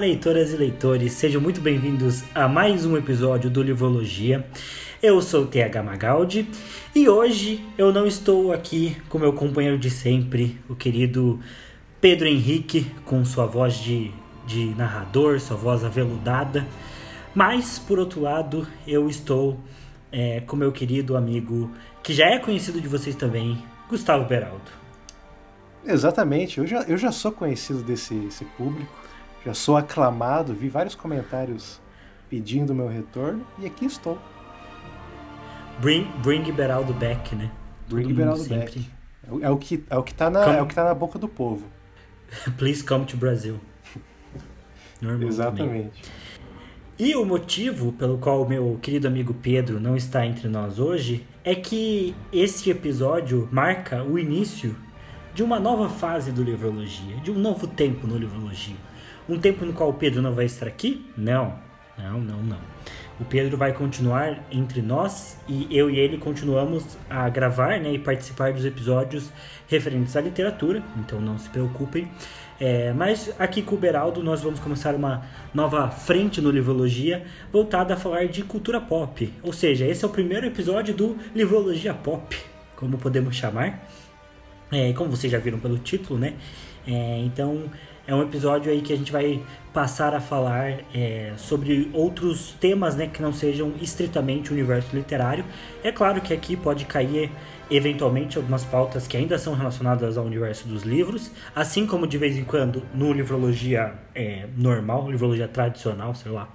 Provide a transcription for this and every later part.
Leitoras e leitores, sejam muito bem-vindos a mais um episódio do Livrologia. Eu sou o TH Magaldi e hoje eu não estou aqui com meu companheiro de sempre, o querido Pedro Henrique, com sua voz de, de narrador, sua voz aveludada. Mas, por outro lado, eu estou é, com meu querido amigo, que já é conhecido de vocês também, Gustavo Beraldo. Exatamente, eu já, eu já sou conhecido desse público já sou aclamado, vi vários comentários pedindo meu retorno e aqui estou. Bring, bring Beraldo back, né? Bring Beraldo back. É, é o que é o que tá na come... é o que tá na boca do povo. Please come to Brasil. Exatamente. E o motivo pelo qual o meu querido amigo Pedro não está entre nós hoje é que esse episódio marca o início de uma nova fase do Livrologia, de um novo tempo no Livrologia. Um tempo no qual o Pedro não vai estar aqui? Não, não, não, não. O Pedro vai continuar entre nós e eu e ele continuamos a gravar né, e participar dos episódios referentes à literatura, então não se preocupem. É, mas aqui com o Beraldo nós vamos começar uma nova frente no Livrologia voltada a falar de cultura pop. Ou seja, esse é o primeiro episódio do Livrologia Pop, como podemos chamar. É, como vocês já viram pelo título, né? É, então é um episódio aí que a gente vai passar a falar é, sobre outros temas, né, que não sejam estritamente o universo literário. É claro que aqui pode cair eventualmente algumas pautas que ainda são relacionadas ao universo dos livros, assim como de vez em quando no livrologia é, normal, livrologia tradicional, sei lá,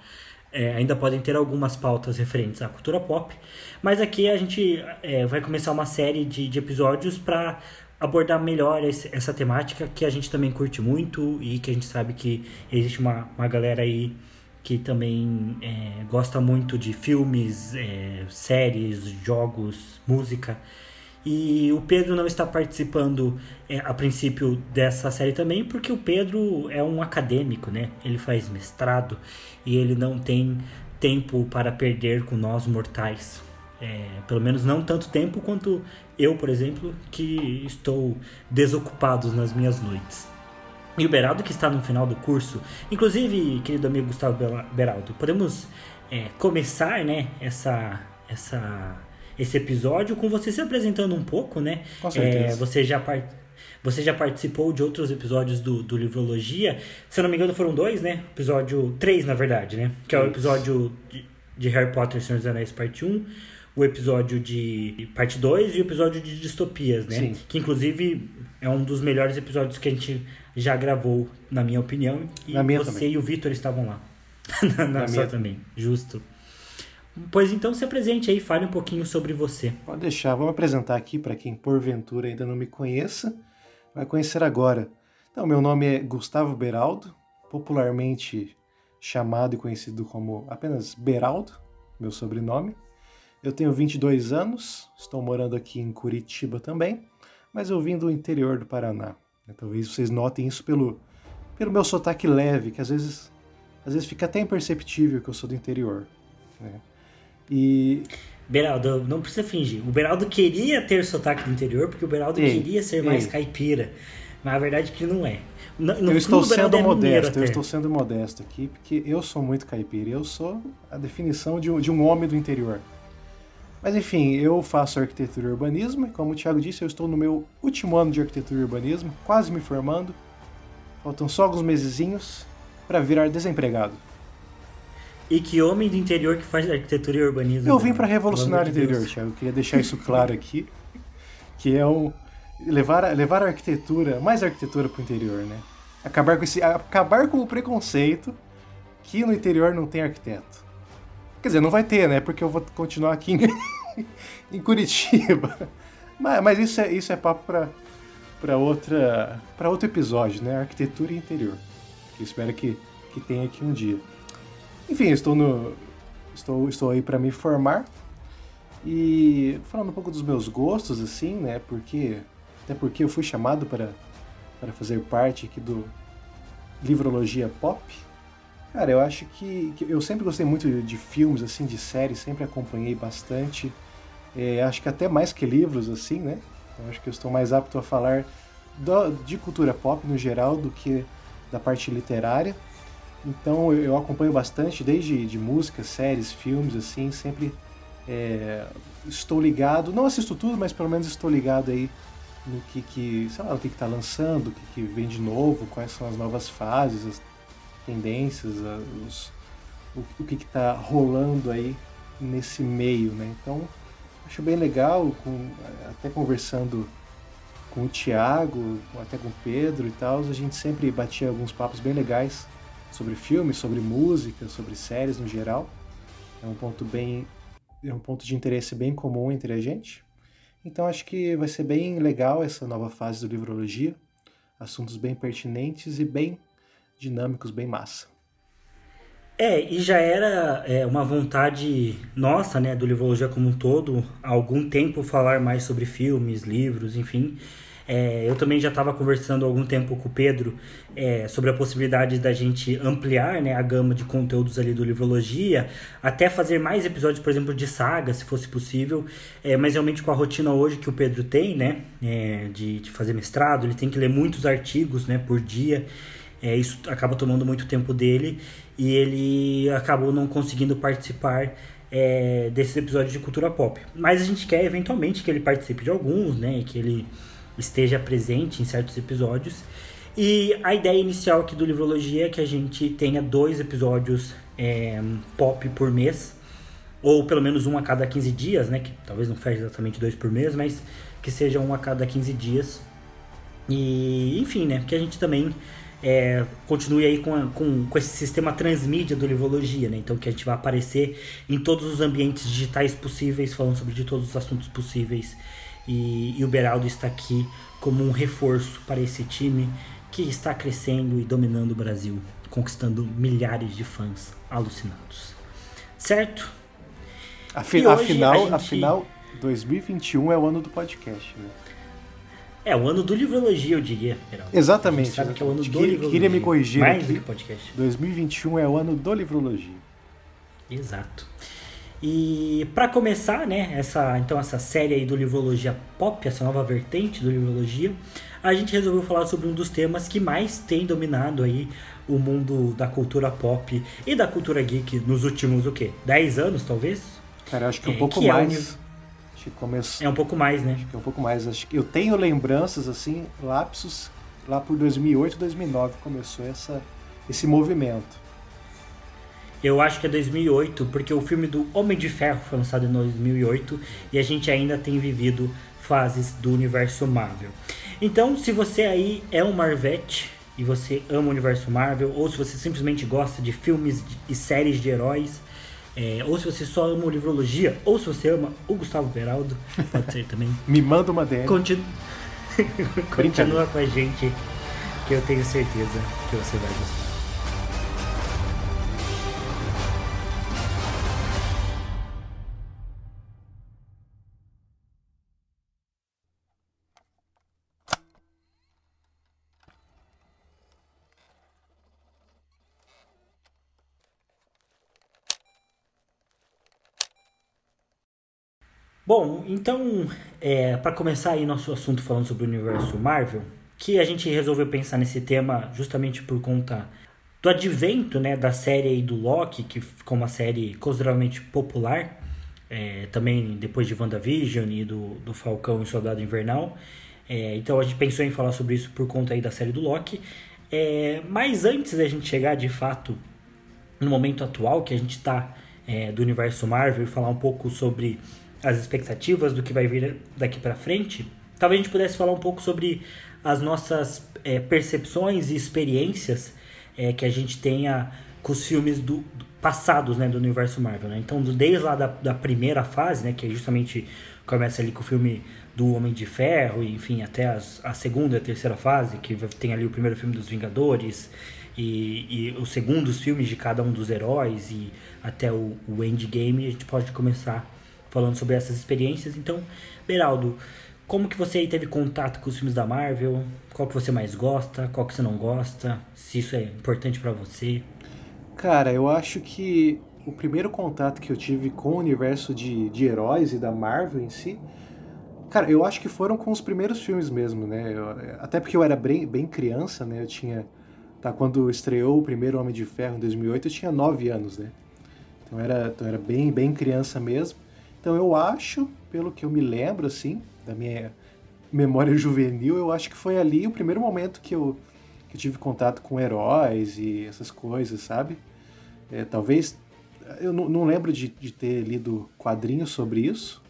é, ainda podem ter algumas pautas referentes à cultura pop, mas aqui a gente é, vai começar uma série de, de episódios para abordar melhor esse, essa temática que a gente também curte muito e que a gente sabe que existe uma, uma galera aí que também é, gosta muito de filmes, é, séries, jogos, música. E o Pedro não está participando é, a princípio dessa série também, porque o Pedro é um acadêmico, né? Ele faz mestrado e ele não tem tempo para perder com nós mortais. É, pelo menos não tanto tempo quanto eu, por exemplo, que estou desocupado nas minhas noites. E o Beraldo, que está no final do curso, inclusive, querido amigo Gustavo Beraldo, podemos é, começar né, essa, essa, esse episódio com você se apresentando um pouco, né? Com certeza. É, você já part... Você já participou de outros episódios do, do Livrologia. Se eu não me engano, foram dois, né? Episódio 3, na verdade, né? Que é o episódio de, de Harry Potter e Senhor dos Anéis, parte 1 o episódio de parte 2 e o episódio de distopias, né? Sim. Que inclusive é um dos melhores episódios que a gente já gravou, na minha opinião. E na minha você também. e o Vitor estavam lá. na, na, minha também, justo. Pois então se apresente aí, fale um pouquinho sobre você. Pode deixar, vou me apresentar aqui para quem porventura ainda não me conheça, vai conhecer agora. Então, meu nome é Gustavo Beraldo, popularmente chamado e conhecido como apenas Beraldo, meu sobrenome. Eu tenho 22 anos, estou morando aqui em Curitiba também, mas eu vim do interior do Paraná. Talvez vocês notem isso pelo, pelo meu sotaque leve, que às vezes, às vezes fica até imperceptível que eu sou do interior. Né? E Beraldo, não precisa fingir. O Beraldo queria ter sotaque do interior, porque o Beraldo Ei, queria ser mais ei. caipira. Mas a verdade é que não é. No, no eu estou sendo é modesto, eu estou sendo modesto aqui, porque eu sou muito caipira, eu sou a definição de um, de um homem do interior. Mas enfim, eu faço arquitetura e urbanismo, e como o Thiago disse, eu estou no meu último ano de arquitetura e urbanismo, quase me formando. Faltam só alguns mesezinhos para virar desempregado. E que homem do interior que faz arquitetura e urbanismo. Eu vim para revolucionar o interior, Deus. Thiago. Eu queria deixar isso claro aqui, que é um levar a, levar a arquitetura, mais arquitetura para o interior, né? Acabar com esse, acabar com o preconceito que no interior não tem arquiteto. Quer dizer, não vai ter, né? Porque eu vou continuar aqui em, em Curitiba. Mas, mas isso é isso é papo para para outra para outro episódio, né? Arquitetura e interior. Que espero que que tenha aqui um dia. Enfim, estou no estou estou aí para me formar e falando um pouco dos meus gostos assim, né? Porque até porque eu fui chamado para para fazer parte aqui do Livrologia Pop. Cara, eu acho que, que eu sempre gostei muito de, de filmes assim, de séries, sempre acompanhei bastante. É, acho que até mais que livros assim, né? Eu acho que eu estou mais apto a falar do- de cultura pop no geral do que da parte literária. Então eu acompanho bastante, desde de músicas, séries, filmes, assim, sempre é, estou ligado, não assisto tudo, mas pelo menos estou ligado aí no que, que sei lá, o que está lançando, o que, que vem de novo, quais são as novas fases, as tendências, os, o, o que está rolando aí nesse meio, né? Então acho bem legal, com, até conversando com o Thiago, até com o Pedro e tal, a gente sempre batia alguns papos bem legais sobre filmes, sobre música, sobre séries no geral. É um ponto bem é um ponto de interesse bem comum entre a gente. Então acho que vai ser bem legal essa nova fase do Livrologia. Assuntos bem pertinentes e bem dinâmicos, bem massa. É, e já era é, uma vontade nossa, né, do Livrologia como um todo, há algum tempo falar mais sobre filmes, livros, enfim. É, eu também já estava conversando há algum tempo com o Pedro é, sobre a possibilidade da gente ampliar né, a gama de conteúdos ali do Livrologia, até fazer mais episódios, por exemplo, de saga, se fosse possível. É, mas realmente com a rotina hoje que o Pedro tem, né, é, de, de fazer mestrado, ele tem que ler muitos artigos né, por dia. É, isso acaba tomando muito tempo dele e ele acabou não conseguindo participar é, desses episódios de cultura pop. Mas a gente quer eventualmente que ele participe de alguns, né? Que ele esteja presente em certos episódios. E a ideia inicial aqui do Livrologia é que a gente tenha dois episódios é, pop por mês, ou pelo menos um a cada 15 dias, né? Que talvez não feche exatamente dois por mês, mas que seja um a cada 15 dias. E, enfim, né? Que a gente também é, continue aí com, com, com esse sistema transmídia do Livrologia, né? Então que a gente vai aparecer em todos os ambientes digitais possíveis, falando sobre de todos os assuntos possíveis e, e o Beraldo está aqui como um reforço para esse time que está crescendo e dominando o Brasil, conquistando milhares de fãs alucinados. Certo? Afi afinal, gente... afinal, 2021 é o ano do podcast, né? É, o ano do livrologia, eu diria. Geraldo. Exatamente. sabe que é o ano do livrologia. Queria me corrigir Mais aqui. do que podcast. 2021 é o ano do livrologia. Exato. E para começar, né, essa então essa série aí do Livrologia Pop, essa nova vertente do Livrologia, a gente resolveu falar sobre um dos temas que mais tem dominado aí o mundo da cultura pop e da cultura geek nos últimos o quê? 10 anos, talvez? Cara, acho que é um pouco mais. É, acho que começou... é um pouco mais, né? Acho que é um pouco mais. Acho que eu tenho lembranças assim, lapsos lá por 2008, 2009 começou essa esse movimento. Eu acho que é 2008, porque o filme do Homem de Ferro foi lançado em 2008 e a gente ainda tem vivido fases do universo Marvel. Então, se você aí é um Marvete e você ama o universo Marvel, ou se você simplesmente gosta de filmes e séries de heróis, é, ou se você só ama o livrologia, ou se você ama o Gustavo Beraldo, pode ser também. Me manda uma DM. Continu... Continua com a gente, que eu tenho certeza que você vai gostar. Bom, então, é, para começar aí nosso assunto falando sobre o universo Marvel, que a gente resolveu pensar nesse tema justamente por conta do advento né, da série aí do Loki, que ficou uma série consideravelmente popular, é, também depois de WandaVision e do, do Falcão e Soldado Invernal. É, então a gente pensou em falar sobre isso por conta aí da série do Loki. É, mas antes da gente chegar de fato no momento atual que a gente está é, do universo Marvel e falar um pouco sobre as expectativas do que vai vir daqui para frente, talvez a gente pudesse falar um pouco sobre as nossas é, percepções e experiências é, que a gente tenha com os filmes do, do passados né, do universo Marvel. Né? Então, desde lá da, da primeira fase, né, que é justamente começa ali com o filme do Homem de Ferro, e, enfim, até as, a segunda e a terceira fase, que tem ali o primeiro filme dos Vingadores, e, e os segundos filmes de cada um dos heróis, e até o, o Endgame, a gente pode começar falando sobre essas experiências. Então, Beraldo, como que você teve contato com os filmes da Marvel? Qual que você mais gosta? Qual que você não gosta? Se isso é importante para você? Cara, eu acho que o primeiro contato que eu tive com o universo de, de heróis e da Marvel em si, cara, eu acho que foram com os primeiros filmes mesmo, né? Eu, até porque eu era bem, bem criança, né? Eu tinha tá? Quando estreou o primeiro Homem de Ferro em 2008, eu tinha 9 anos, né? Então era, então era bem, bem criança mesmo. Então eu acho, pelo que eu me lembro, assim, da minha memória juvenil, eu acho que foi ali o primeiro momento que eu, que eu tive contato com heróis e essas coisas, sabe? É, talvez. Eu não, lembro de, de ter lido quadrinhos sobre isso.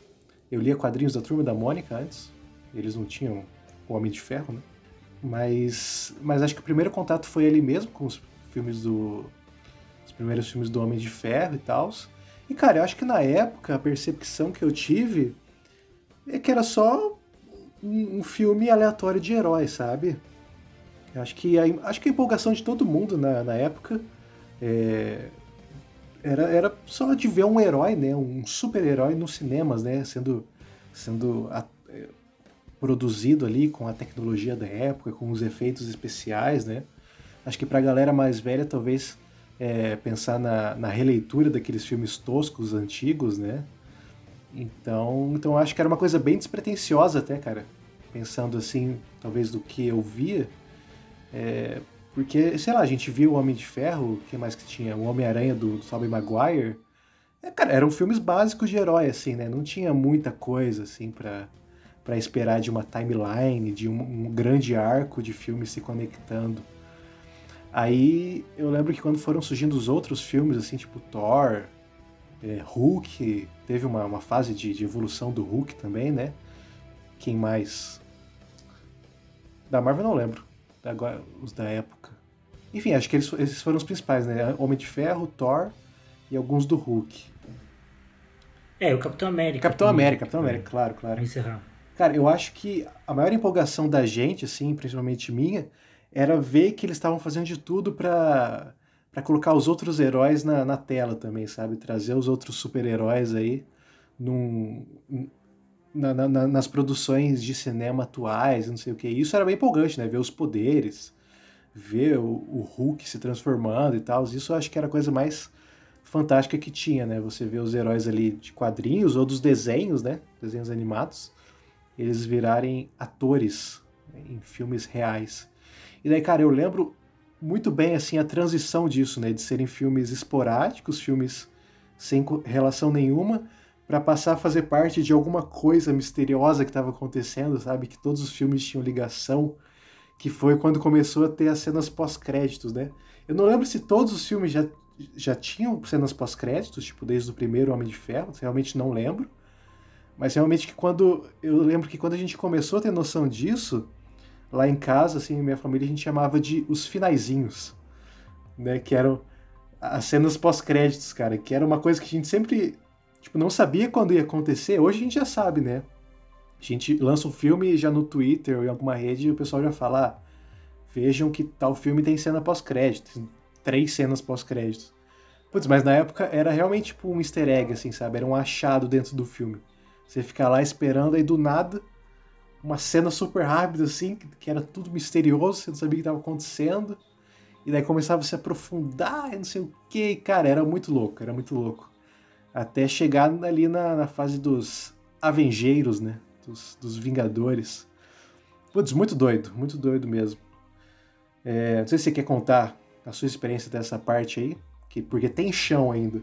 Eu lia quadrinhos da Turma da Mônica antes. Eles não tinham o Homem de Ferro, né? Mas, mas acho que o primeiro contato foi ali mesmo, com os filmes do. Os primeiros filmes do Homem de Ferro e tal. E, cara, eu acho que na época a percepção que eu tive é que era só um, filme aleatório de heróis, sabe? Eu acho que a, acho que a empolgação de todo mundo na, na época é, era, era só de ver um herói, né? Um super-herói nos cinemas, né? Sendo, sendo a, é, produzido ali com a tecnologia da época, com os efeitos especiais, né? Acho que pra galera mais velha, talvez é, pensar na, na releitura daqueles filmes toscos antigos, né? Então, então acho que era uma coisa bem despretensiosa até, cara. Pensando assim, talvez do que eu via. É, porque, sei lá, a gente viu o Homem de Ferro, que mais que tinha? O Homem-Aranha do, do Tobey Maguire. É, cara, eram filmes básicos de herói, assim, né? Não tinha muita coisa, assim, pra, pra esperar de uma timeline, de um, um grande arco de filmes se conectando. Aí eu lembro que quando foram surgindo os outros filmes, assim, tipo Thor, é, Hulk, teve uma, uma fase de, de, evolução do Hulk também, né? Quem mais? Da Marvel não lembro. Agora, os da época. Enfim, acho que eles, esses foram os principais, né? Homem de Ferro, Thor e alguns do Hulk. É, o Capitão América. Capitão também. América, Capitão América, claro, claro. Pra encerrar. Cara, eu acho que a maior empolgação da gente, assim, principalmente minha, era ver que eles estavam fazendo de tudo para para colocar os outros heróis na, na tela também, sabe? Trazer os outros super-heróis aí num, na, na, nas produções de cinema atuais, não sei o que. Isso era bem empolgante, né? Ver os poderes, ver o, o Hulk se transformando e tal. Isso eu acho que era a coisa mais fantástica que tinha, né? Você vê os heróis ali de quadrinhos ou dos desenhos, né? Desenhos animados, eles virarem atores em filmes reais. E daí, cara, eu lembro muito bem assim a transição disso, né, de serem filmes esporádicos, filmes sem relação nenhuma, para passar a fazer parte de alguma coisa misteriosa que estava acontecendo, sabe? Que todos os filmes tinham ligação, que foi quando começou a ter as cenas pós-créditos, né? Eu não lembro se todos os filmes já, já tinham cenas pós-créditos, tipo desde o primeiro Homem de Ferro, realmente não lembro. Mas realmente que quando eu lembro que quando a gente começou a ter noção disso, lá em casa, assim, minha família, a gente chamava de os finaizinhos, né? Que eram as cenas pós-créditos, cara, que era uma coisa que a gente sempre, tipo, não sabia quando ia acontecer. Hoje a gente já sabe, né? A gente lança um filme já no Twitter ou em alguma rede e o pessoal já fala, ah, vejam que tal filme tem cena pós-crédito, três cenas pós-créditos. Putz, mas na época era realmente tipo um easter egg, assim, sabe? Era um achado dentro do filme. Você fica lá esperando, aí do nada uma cena super rápida, assim, que era tudo misterioso, você não sabia o que estava acontecendo. E daí começava a se aprofundar e não sei o que. Cara, era muito louco, era muito louco. Até chegar ali na, na fase dos Avengeiros, né? Dos, dos Vingadores. Putz, muito doido, muito doido mesmo. É, não sei se você quer contar a sua experiência dessa parte aí, que, porque tem chão ainda.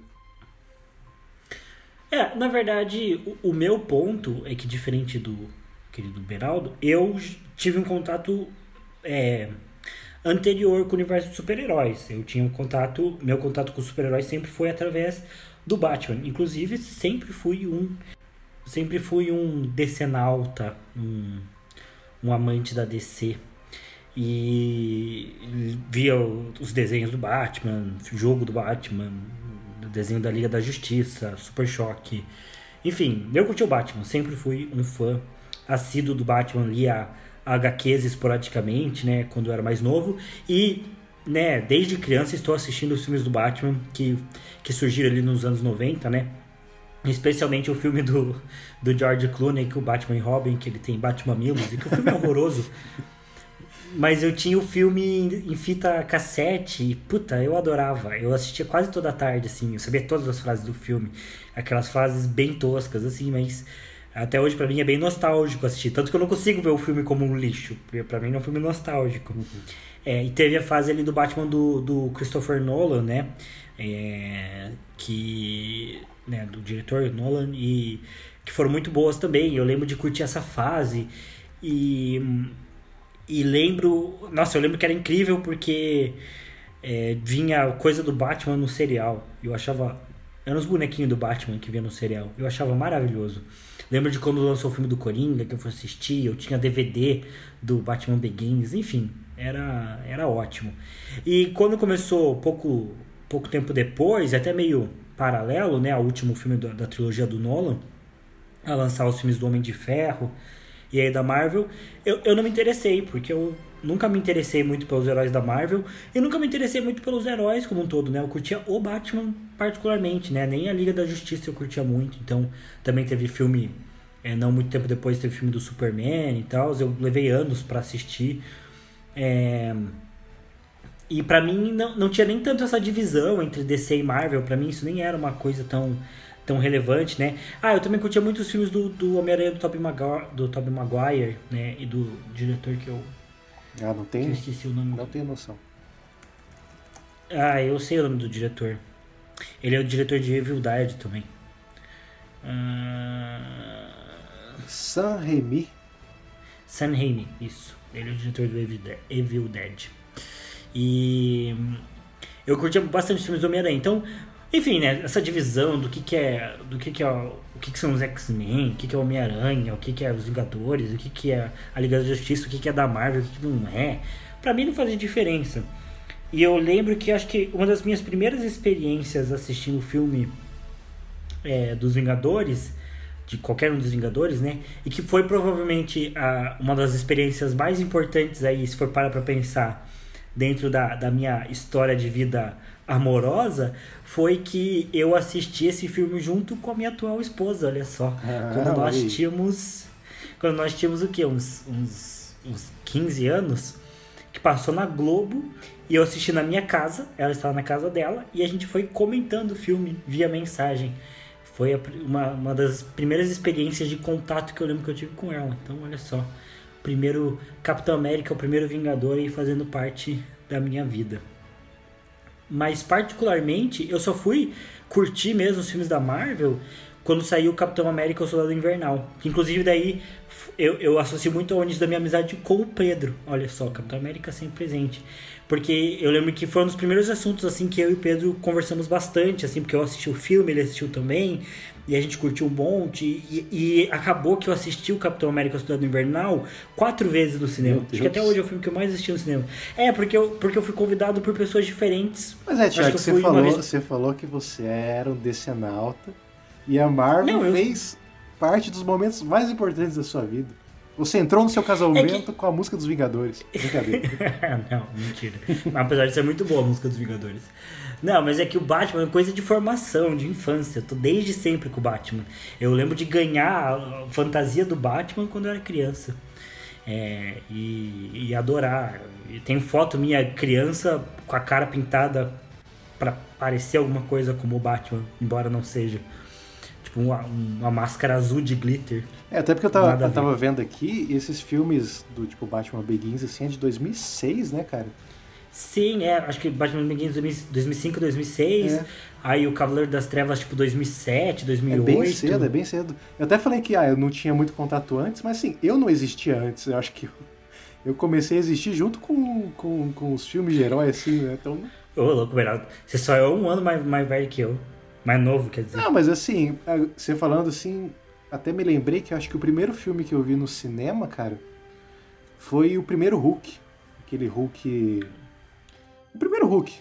É, na verdade, o, o meu ponto é que, diferente do, querido Beraldo, eu tive um contato é, anterior com o universo de super-heróis. Eu tinha um contato, meu contato com super-heróis sempre foi através do Batman. Inclusive, sempre fui um sempre fui um decenalta, um, um amante da DC. E via os desenhos do Batman, jogo do Batman, desenho da Liga da Justiça, Super Choque. Enfim, eu curti o Batman, sempre fui um fã assíduo do Batman, lia HQs esporadicamente, né, quando eu era mais novo, e né, desde criança estou assistindo os filmes do Batman que, que surgiram ali nos anos 90, né? Especialmente o filme do, do George Clooney, que o Batman e Robin, que ele tem Batman Milos, e que o filme é horroroso. Mas eu tinha o filme em, em fita cassete e, puta, eu adorava. Eu assistia quase toda tarde, assim, eu sabia todas as frases do filme. Aquelas frases bem toscas, assim, mas Até hoje, para mim, é bem nostálgico assistir. Tanto que eu não consigo ver o filme como um lixo. Porque pra mim é um filme nostálgico. Uhum. É, e teve a fase ali do Batman do, do Christopher Nolan, né? É, que. Né, do diretor Nolan. E que foram muito boas também. Eu lembro de curtir essa fase. E. E lembro. Nossa, eu lembro que era incrível porque. É, vinha coisa do Batman no serial. Eu achava. Eram os bonequinhos do Batman que vinha no serial. Eu achava maravilhoso. Lembro de quando lançou o filme do Coringa, que eu fui assistir, eu tinha DVD do Batman Begins, enfim, era, era ótimo. E quando começou, pouco, pouco tempo depois, até meio paralelo, né, ao último filme da, da trilogia do Nolan, a lançar os filmes do Homem de Ferro e aí da Marvel, eu, eu não me interessei, porque eu nunca me interessei muito pelos heróis da Marvel e nunca me interessei muito pelos heróis como um todo, né? Eu curtia o Batman particularmente, né? Nem a Liga da Justiça eu curtia muito, então também teve filme, é, não muito tempo depois teve filme do Superman e tal, eu levei anos para assistir. É... E para mim não, não tinha nem tanto essa divisão entre DC e Marvel, para mim isso nem era uma coisa tão tão relevante, né? Ah, eu também curtia muito os filmes do, do Homem-Aranha do Tobey Maguire, do Tobey Maguire, né? E do diretor que eu ah, não tem? Eu esqueci o nome. Não tenho noção. Ah, eu sei o nome do diretor. Ele é o diretor de Evil Dead também. Ah... Sam Raimi. Sam Raimi, isso. Ele é o diretor do Evil Dead. E eu curti bastante filmes do Homem-Aranha. Então, enfim, né, essa divisão do que, que é, do que, que é o que, que são os X-Men, o que, que é o Homem-Aranha, o que, que é os Vingadores, o que, que é a Liga da Justiça, o que, que é da Marvel, o que, que não é. Pra mim não fazia diferença. E eu lembro que acho que uma das minhas primeiras experiências assistindo o filme é, dos Vingadores, de qualquer um dos Vingadores, né? E que foi provavelmente a, uma das experiências mais importantes aí, se for para pra pensar, dentro da, da minha história de vida amorosa foi que eu assisti esse filme junto com a minha atual esposa, olha só. Ah, quando nós aí. tínhamos. Quando nós tínhamos o quê? Uns, uns, uns 15 anos, que passou na Globo e eu assisti na minha casa, ela estava na casa dela, e a gente foi comentando o filme via mensagem. Foi uma, uma das primeiras experiências de contato que eu lembro que eu tive com ela. Então, olha só. Primeiro Capitão América, o primeiro Vingador e fazendo parte da minha vida. Mas particularmente, eu só fui curtir mesmo os filmes da Marvel quando saiu o Capitão América o Soldado Invernal. Que inclusive daí eu, eu associo muito ao início da minha amizade com o Pedro. Olha só, Capitão América sempre presente. Porque eu lembro que foi um dos primeiros assuntos assim que eu e o Pedro conversamos bastante, assim, porque eu assisti o filme, ele assistiu também e a gente curtiu um monte. E, e acabou que eu assisti o Capitão América Soldado Invernal quatro vezes no cinema. Acho que até hoje é o filme que eu mais assisti no cinema. É, porque eu, porque eu fui convidado por pessoas diferentes. Mas é, Tiago, você, falou, vez... você falou que você era um decenalta e a Marvel Não, eu... fez parte dos momentos mais importantes da sua vida. Você entrou no seu casamento é que... com a música dos Vingadores. Brincadeira. não, mentira. Apesar de ser muito boa a música dos Vingadores. Não, mas é que o Batman é coisa de formação, de infância. Eu tô desde sempre com o Batman. Eu lembro de ganhar a fantasia do Batman quando eu era criança. É, e, e adorar. E tem foto minha criança com a cara pintada para parecer alguma coisa como o Batman, embora não seja. Tipo, uma, uma máscara azul de glitter. É, até porque eu tava, eu tava vendo aqui, esses filmes do tipo Batman Begins, assim, é de 2006, né, cara? Sim, é, acho que Batman Begins 2005, 2006, é. aí o Cavaleiro das Trevas tipo 2007, 2008. É bem cedo, é bem cedo. Eu até falei que ah, eu não tinha muito contato antes, mas assim, eu não existia antes, eu acho que eu comecei a existir junto com, com, com os filmes de herói, assim, né, então... Ô, louco, Beraldo, você só é um ano mais, mais velho que eu, mais novo, quer dizer. Não, mas assim, você falando assim, até me lembrei que acho que o primeiro filme que eu vi no cinema, cara, foi o primeiro Hulk, aquele Hulk o primeiro Hulk.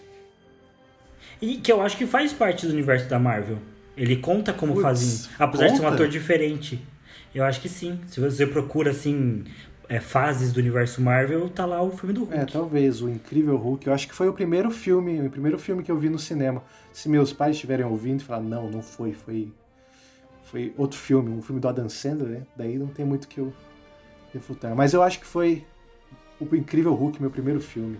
E que eu acho que faz parte do universo da Marvel. Ele conta como Puts, fazem. Apesar conta? de ser um ator diferente. Eu acho que sim. Se você procura, assim, é, fases do universo Marvel, tá lá o filme do Hulk. É, talvez, o Incrível Hulk. Eu acho que foi o primeiro filme, o primeiro filme que eu vi no cinema. Se meus pais estiverem ouvindo e falar, não, não foi, foi. Foi outro filme, um filme do Adam Sandler, né? Daí não tem muito que eu refutar. Mas eu acho que foi o Incrível Hulk, meu primeiro filme.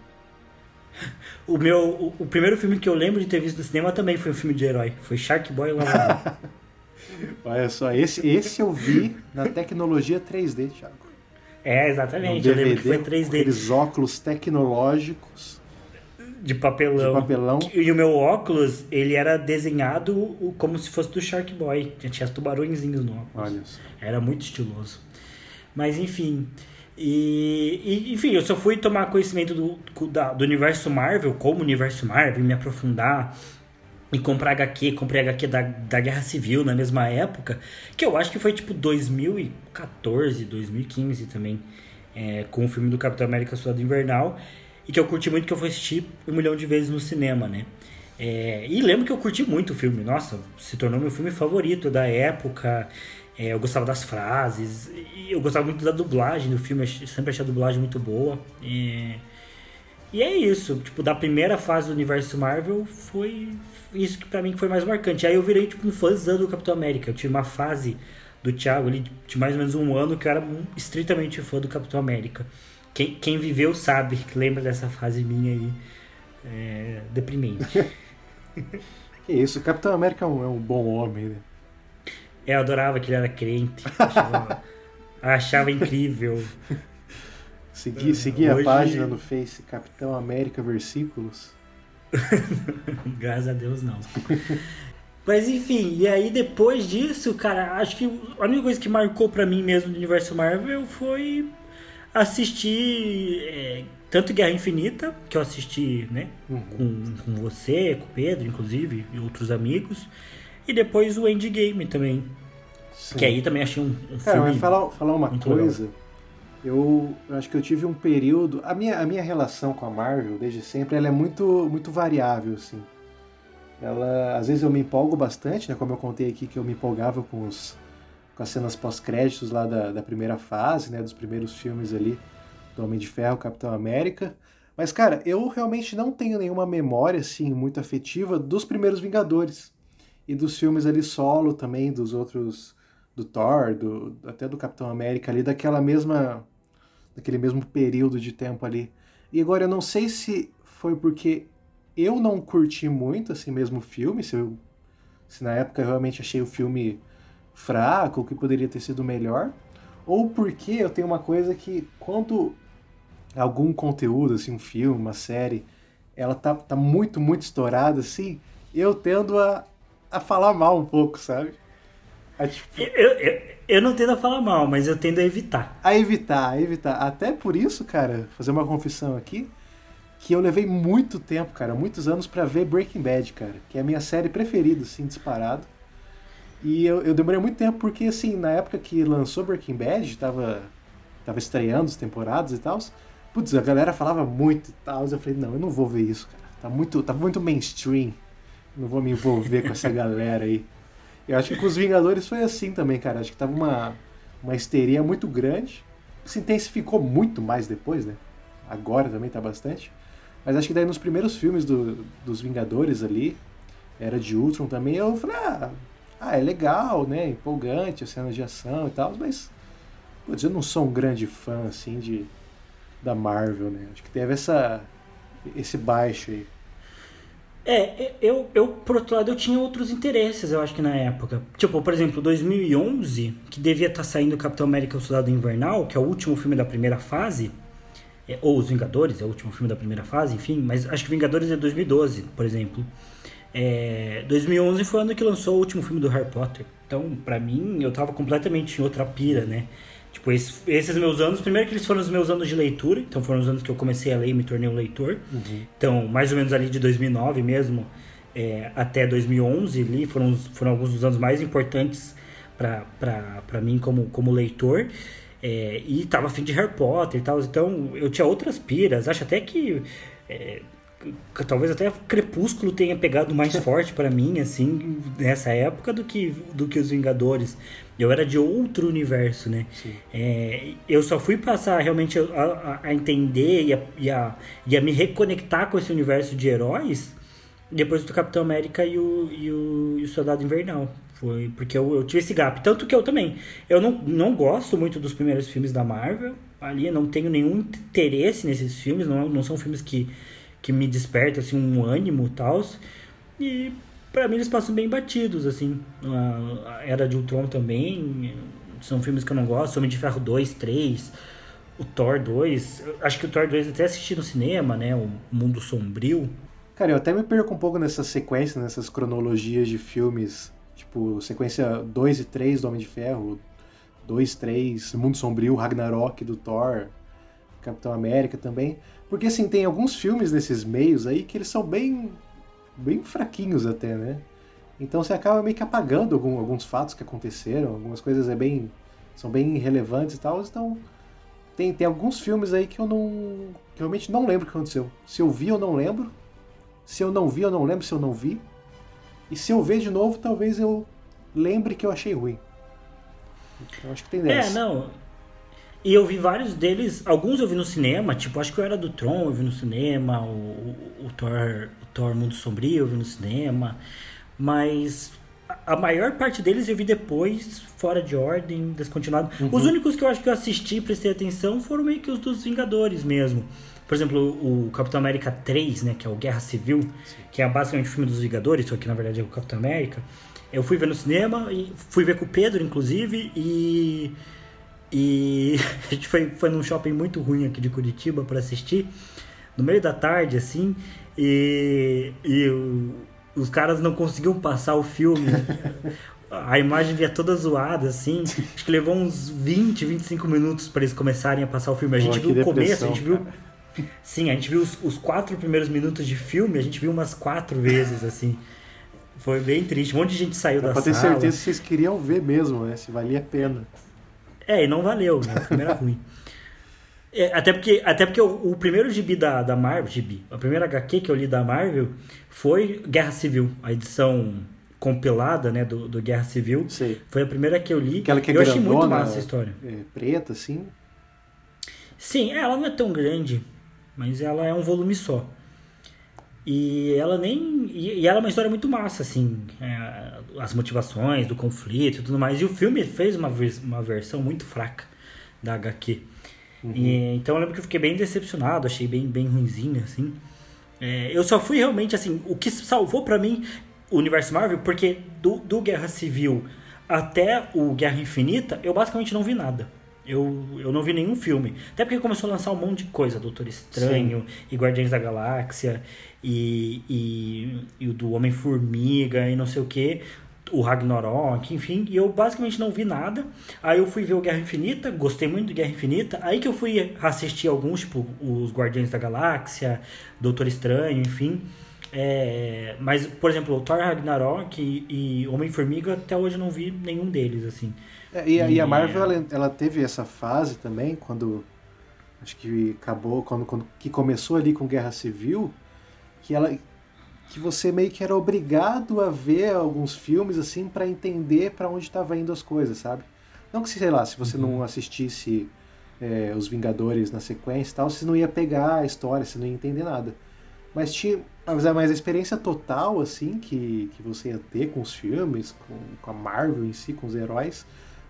O meu o, o, primeiro filme que eu lembro de ter visto no cinema também foi um filme de herói. Foi Shark Boy Lava Olha só, esse, esse eu vi na tecnologia 3D, Thiago. É, exatamente. Um DVD, eu lembro que foi 3D. Aqueles óculos tecnológicos. De papelão. De papelão. E o meu óculos, ele era desenhado como se fosse do Shark Boy. Tinha tubarõezinhos no óculos. Olha isso. Era muito estiloso. Mas enfim. E, e, enfim, eu só fui tomar conhecimento do, da, do universo Marvel, como universo Marvel, me aprofundar e comprar HQ, comprei HQ da, da Guerra Civil na mesma época, que eu acho que foi tipo 2014, 2015 também, é, com o filme do Capitão América Soldado Invernal, e que eu curti muito, que eu fui assistir um milhão de vezes no cinema, né? É, e lembro que eu curti muito o filme, nossa, se tornou meu filme favorito da época, é, eu gostava das frases, eu gostava muito da dublagem do filme, sempre achei a dublagem muito boa. E, e é isso, tipo, da primeira fase do universo Marvel foi isso que para mim foi mais marcante. Aí eu virei tipo um fãzão do Capitão América. Eu tive uma fase do Thiago ali de mais ou menos um ano que eu era estritamente fã do Capitão América. Quem, quem viveu sabe, que lembra dessa fase minha aí. É, deprimente. que isso, o Capitão América é um, é um bom homem, né? É, eu adorava que ele era crente. Achava, achava incrível. Segui, segui Hoje... a página no Face Capitão América Versículos. Graças a Deus não. Mas enfim, e aí depois disso, cara, acho que a única coisa que marcou para mim mesmo do universo Marvel foi assistir é, tanto Guerra Infinita, que eu assisti, né, uhum. com, com você, com o Pedro, inclusive, e outros amigos, e depois o Endgame também. Sim. Que aí também achei um, um Cara, mas falar, falar uma coisa, legal. Eu, eu, acho que eu tive um período. A minha, a minha relação com a Marvel, desde sempre, ela é muito, muito variável, assim. Ela, às vezes eu me empolgo bastante, né? Como eu contei aqui que eu me empolgava com, os, as cenas pós-créditos lá da, da primeira fase, né? Dos primeiros filmes ali do Homem de Ferro, Capitão América. Mas, cara, eu realmente não tenho nenhuma memória, assim, muito afetiva dos primeiros Vingadores. E dos filmes ali solo também, dos outros. Do Thor, do, até do Capitão América ali, daquela mesma naquele mesmo período de tempo ali. E agora eu não sei se foi porque eu não curti muito assim mesmo o filme, se, eu, se na época eu realmente achei o filme fraco, que poderia ter sido melhor, ou porque eu tenho uma coisa que quando algum conteúdo, assim, um filme, uma série, ela tá, tá muito, muito estourada, assim, eu tendo a, a falar mal um pouco, sabe? É, tipo... eu, eu, eu não tendo a falar mal, mas eu tendo a evitar. A evitar, a evitar. Até por isso, cara, fazer uma confissão aqui, que eu levei muito tempo, cara, muitos anos para ver Breaking Bad, cara, que é a minha série preferida, assim, disparado. E eu, eu demorei muito tempo porque, assim, na época que lançou Breaking Bad, tava, tava estreando as temporadas e tal, putz, a galera falava muito e tal, eu falei, não, eu não vou ver isso, cara. Tá muito, tá muito mainstream. Não vou me envolver com essa galera aí. Eu acho que com os Vingadores foi assim também, cara. Acho que tava uma, uma histeria muito grande. Se intensificou muito mais depois, né? Agora também tá bastante. Mas acho que daí nos primeiros filmes do, dos Vingadores ali, era de Ultron também, eu falei, ah, ah, é legal, né? Empolgante, as cenas de ação e tal, mas putz, eu não sou um grande fã assim de da Marvel, né? Acho que teve essa esse baixo aí. É, eu, eu, por outro lado, eu tinha outros interesses, eu acho que na época. Tipo, por exemplo, 2011, que devia estar tá saindo Capitão América o Soldado Invernal, que é o último filme da primeira fase, é, ou Os Vingadores, é o último filme da primeira fase, enfim, mas acho que Vingadores é 2012, por exemplo. É, 2011 foi o ano que lançou o último filme do Harry Potter. Então, para mim, eu tava completamente em outra pira, né? Tipo, esses, esses, meus anos, primeiro que eles foram os meus anos de leitura, então foram os anos que eu comecei a ler e me tornei um leitor. Uhum. Então, mais ou menos ali de 2009 mesmo é, até 2011 ali foram, foram alguns dos anos mais importantes para mim como, como leitor. É, e tava afim de Harry Potter e tal, então eu tinha outras piras. Acho até que é, talvez até Crepúsculo tenha pegado mais forte para mim assim nessa época do que do que os Vingadores eu era de outro universo, né? É, eu só fui passar realmente a, a, a entender e a, e a, e, a, me reconectar com esse universo de heróis depois do Capitão América e o, e o, e o Soldado Invernal. Foi porque eu, eu, tive esse gap. Tanto que eu também. Eu não, não gosto muito dos primeiros filmes da Marvel. Ali não tenho nenhum interesse nesses filmes. Não, não são filmes que, que me despertam assim, um ânimo tal. E Pra mim eles passam bem batidos, assim. A Era de Ultron também. São filmes que eu não gosto. Homem de Ferro 2, 3. O Thor 2. Acho que o Thor 2 até assisti no cinema, né? O Mundo Sombrio. Cara, eu até me perco um pouco nessas sequências, nessas cronologias de filmes. Tipo, sequência 2 e 3 do Homem de Ferro. 2, 3, Mundo Sombrio, Ragnarok do Thor. Capitão América também. Porque assim, tem alguns filmes nesses meios aí que eles são bem bem fraquinhos até, né? Então você acaba meio que apagando algum, alguns fatos que aconteceram, algumas coisas é bem são bem relevantes e tal, então tem, tem alguns filmes aí que eu não que realmente não lembro o que aconteceu. Se eu vi, eu não lembro. Se eu não vi, eu não lembro se eu não vi. E se eu ver de novo, talvez eu lembre que eu achei ruim. Eu acho que tem é, dessa. É, não. E eu vi vários deles, alguns eu vi no cinema, tipo, acho que eu era do Tron, eu vi no cinema, o, o, o Thor, o Thor Mundo Sombrio eu vi no cinema, mas a maior parte deles eu vi depois, fora de ordem, descontinuado. Uhum. Os únicos que eu acho que eu assisti e prestei atenção foram meio que os dos Vingadores mesmo. Por exemplo, o Capitão América 3, né, que é o Guerra Civil, Sim. que é basicamente o filme dos Vingadores, só que na verdade é o Capitão América. Eu fui ver no cinema e fui ver com o Pedro, inclusive, e e a gente foi, foi num shopping muito ruim aqui de Curitiba para assistir, no meio da tarde, assim, e, e o, os caras não conseguiam passar o filme. a imagem via toda zoada, assim. Acho que levou uns 20, 25 minutos para eles começarem a passar o filme. A gente Pô, viu o começo, a gente viu. Sim, a gente viu os, os, quatro primeiros minutos de filme, a gente viu umas quatro vezes, assim. Foi bem triste. Um monte de gente saiu Dá da pra sala. Pra ter certeza que vocês queriam ver mesmo, né? Se valia a pena. É, e não valeu, né? O filme era ruim. É, até porque, até porque o, o, primeiro gibi da, da Marvel, gibi, a primeira HQ que eu li da Marvel foi Guerra Civil, a edição compilada, né, do, do Guerra Civil. Sei. Foi a primeira que eu li. Aquela que é eu grandona, achei muito massa essa história. É, preta, assim. Sim, ela não é tão grande, mas ela é um volume só. E ela nem. E, ela é uma história muito massa, assim. É, as motivações do conflito e tudo mais. E o filme fez uma, uma versão muito fraca da HQ. Uhum. E, então eu lembro que eu fiquei bem decepcionado, achei bem, bem ruimzinho, assim. É, eu só fui realmente, assim, o que salvou para mim o universo Marvel, porque do, do Guerra Civil até o Guerra Infinita, eu basicamente não vi nada. Eu, eu não vi nenhum filme. Até porque começou a lançar um monte de coisa, Doutor Estranho Sim. e Guardiões da Galáxia e, e, e o do Homem-Formiga e não sei o que, o Ragnarok, enfim, e eu basicamente não vi nada. Aí eu fui ver o Guerra Infinita, gostei muito do Guerra Infinita. Aí que eu fui assistir alguns, tipo os Guardiões da Galáxia, Doutor Estranho, enfim. É, mas, por exemplo, o Thor Ragnarok e, e Homem-Formiga, até hoje eu não vi nenhum deles, assim. É, e, e, a Marvel, ela, ela, teve essa fase também, quando. Acho que acabou, quando, quando que começou ali com Guerra Civil, que ela que você meio que era obrigado a ver alguns filmes assim para entender para onde estava indo as coisas, sabe? Não que sei lá, se você uhum. não assistisse é, os Vingadores na sequência e tal, você não ia pegar a história, você não ia entender nada. Mas tinha, mas a experiência total assim que, que você ia ter com os filmes, com, com a Marvel em si, com os heróis,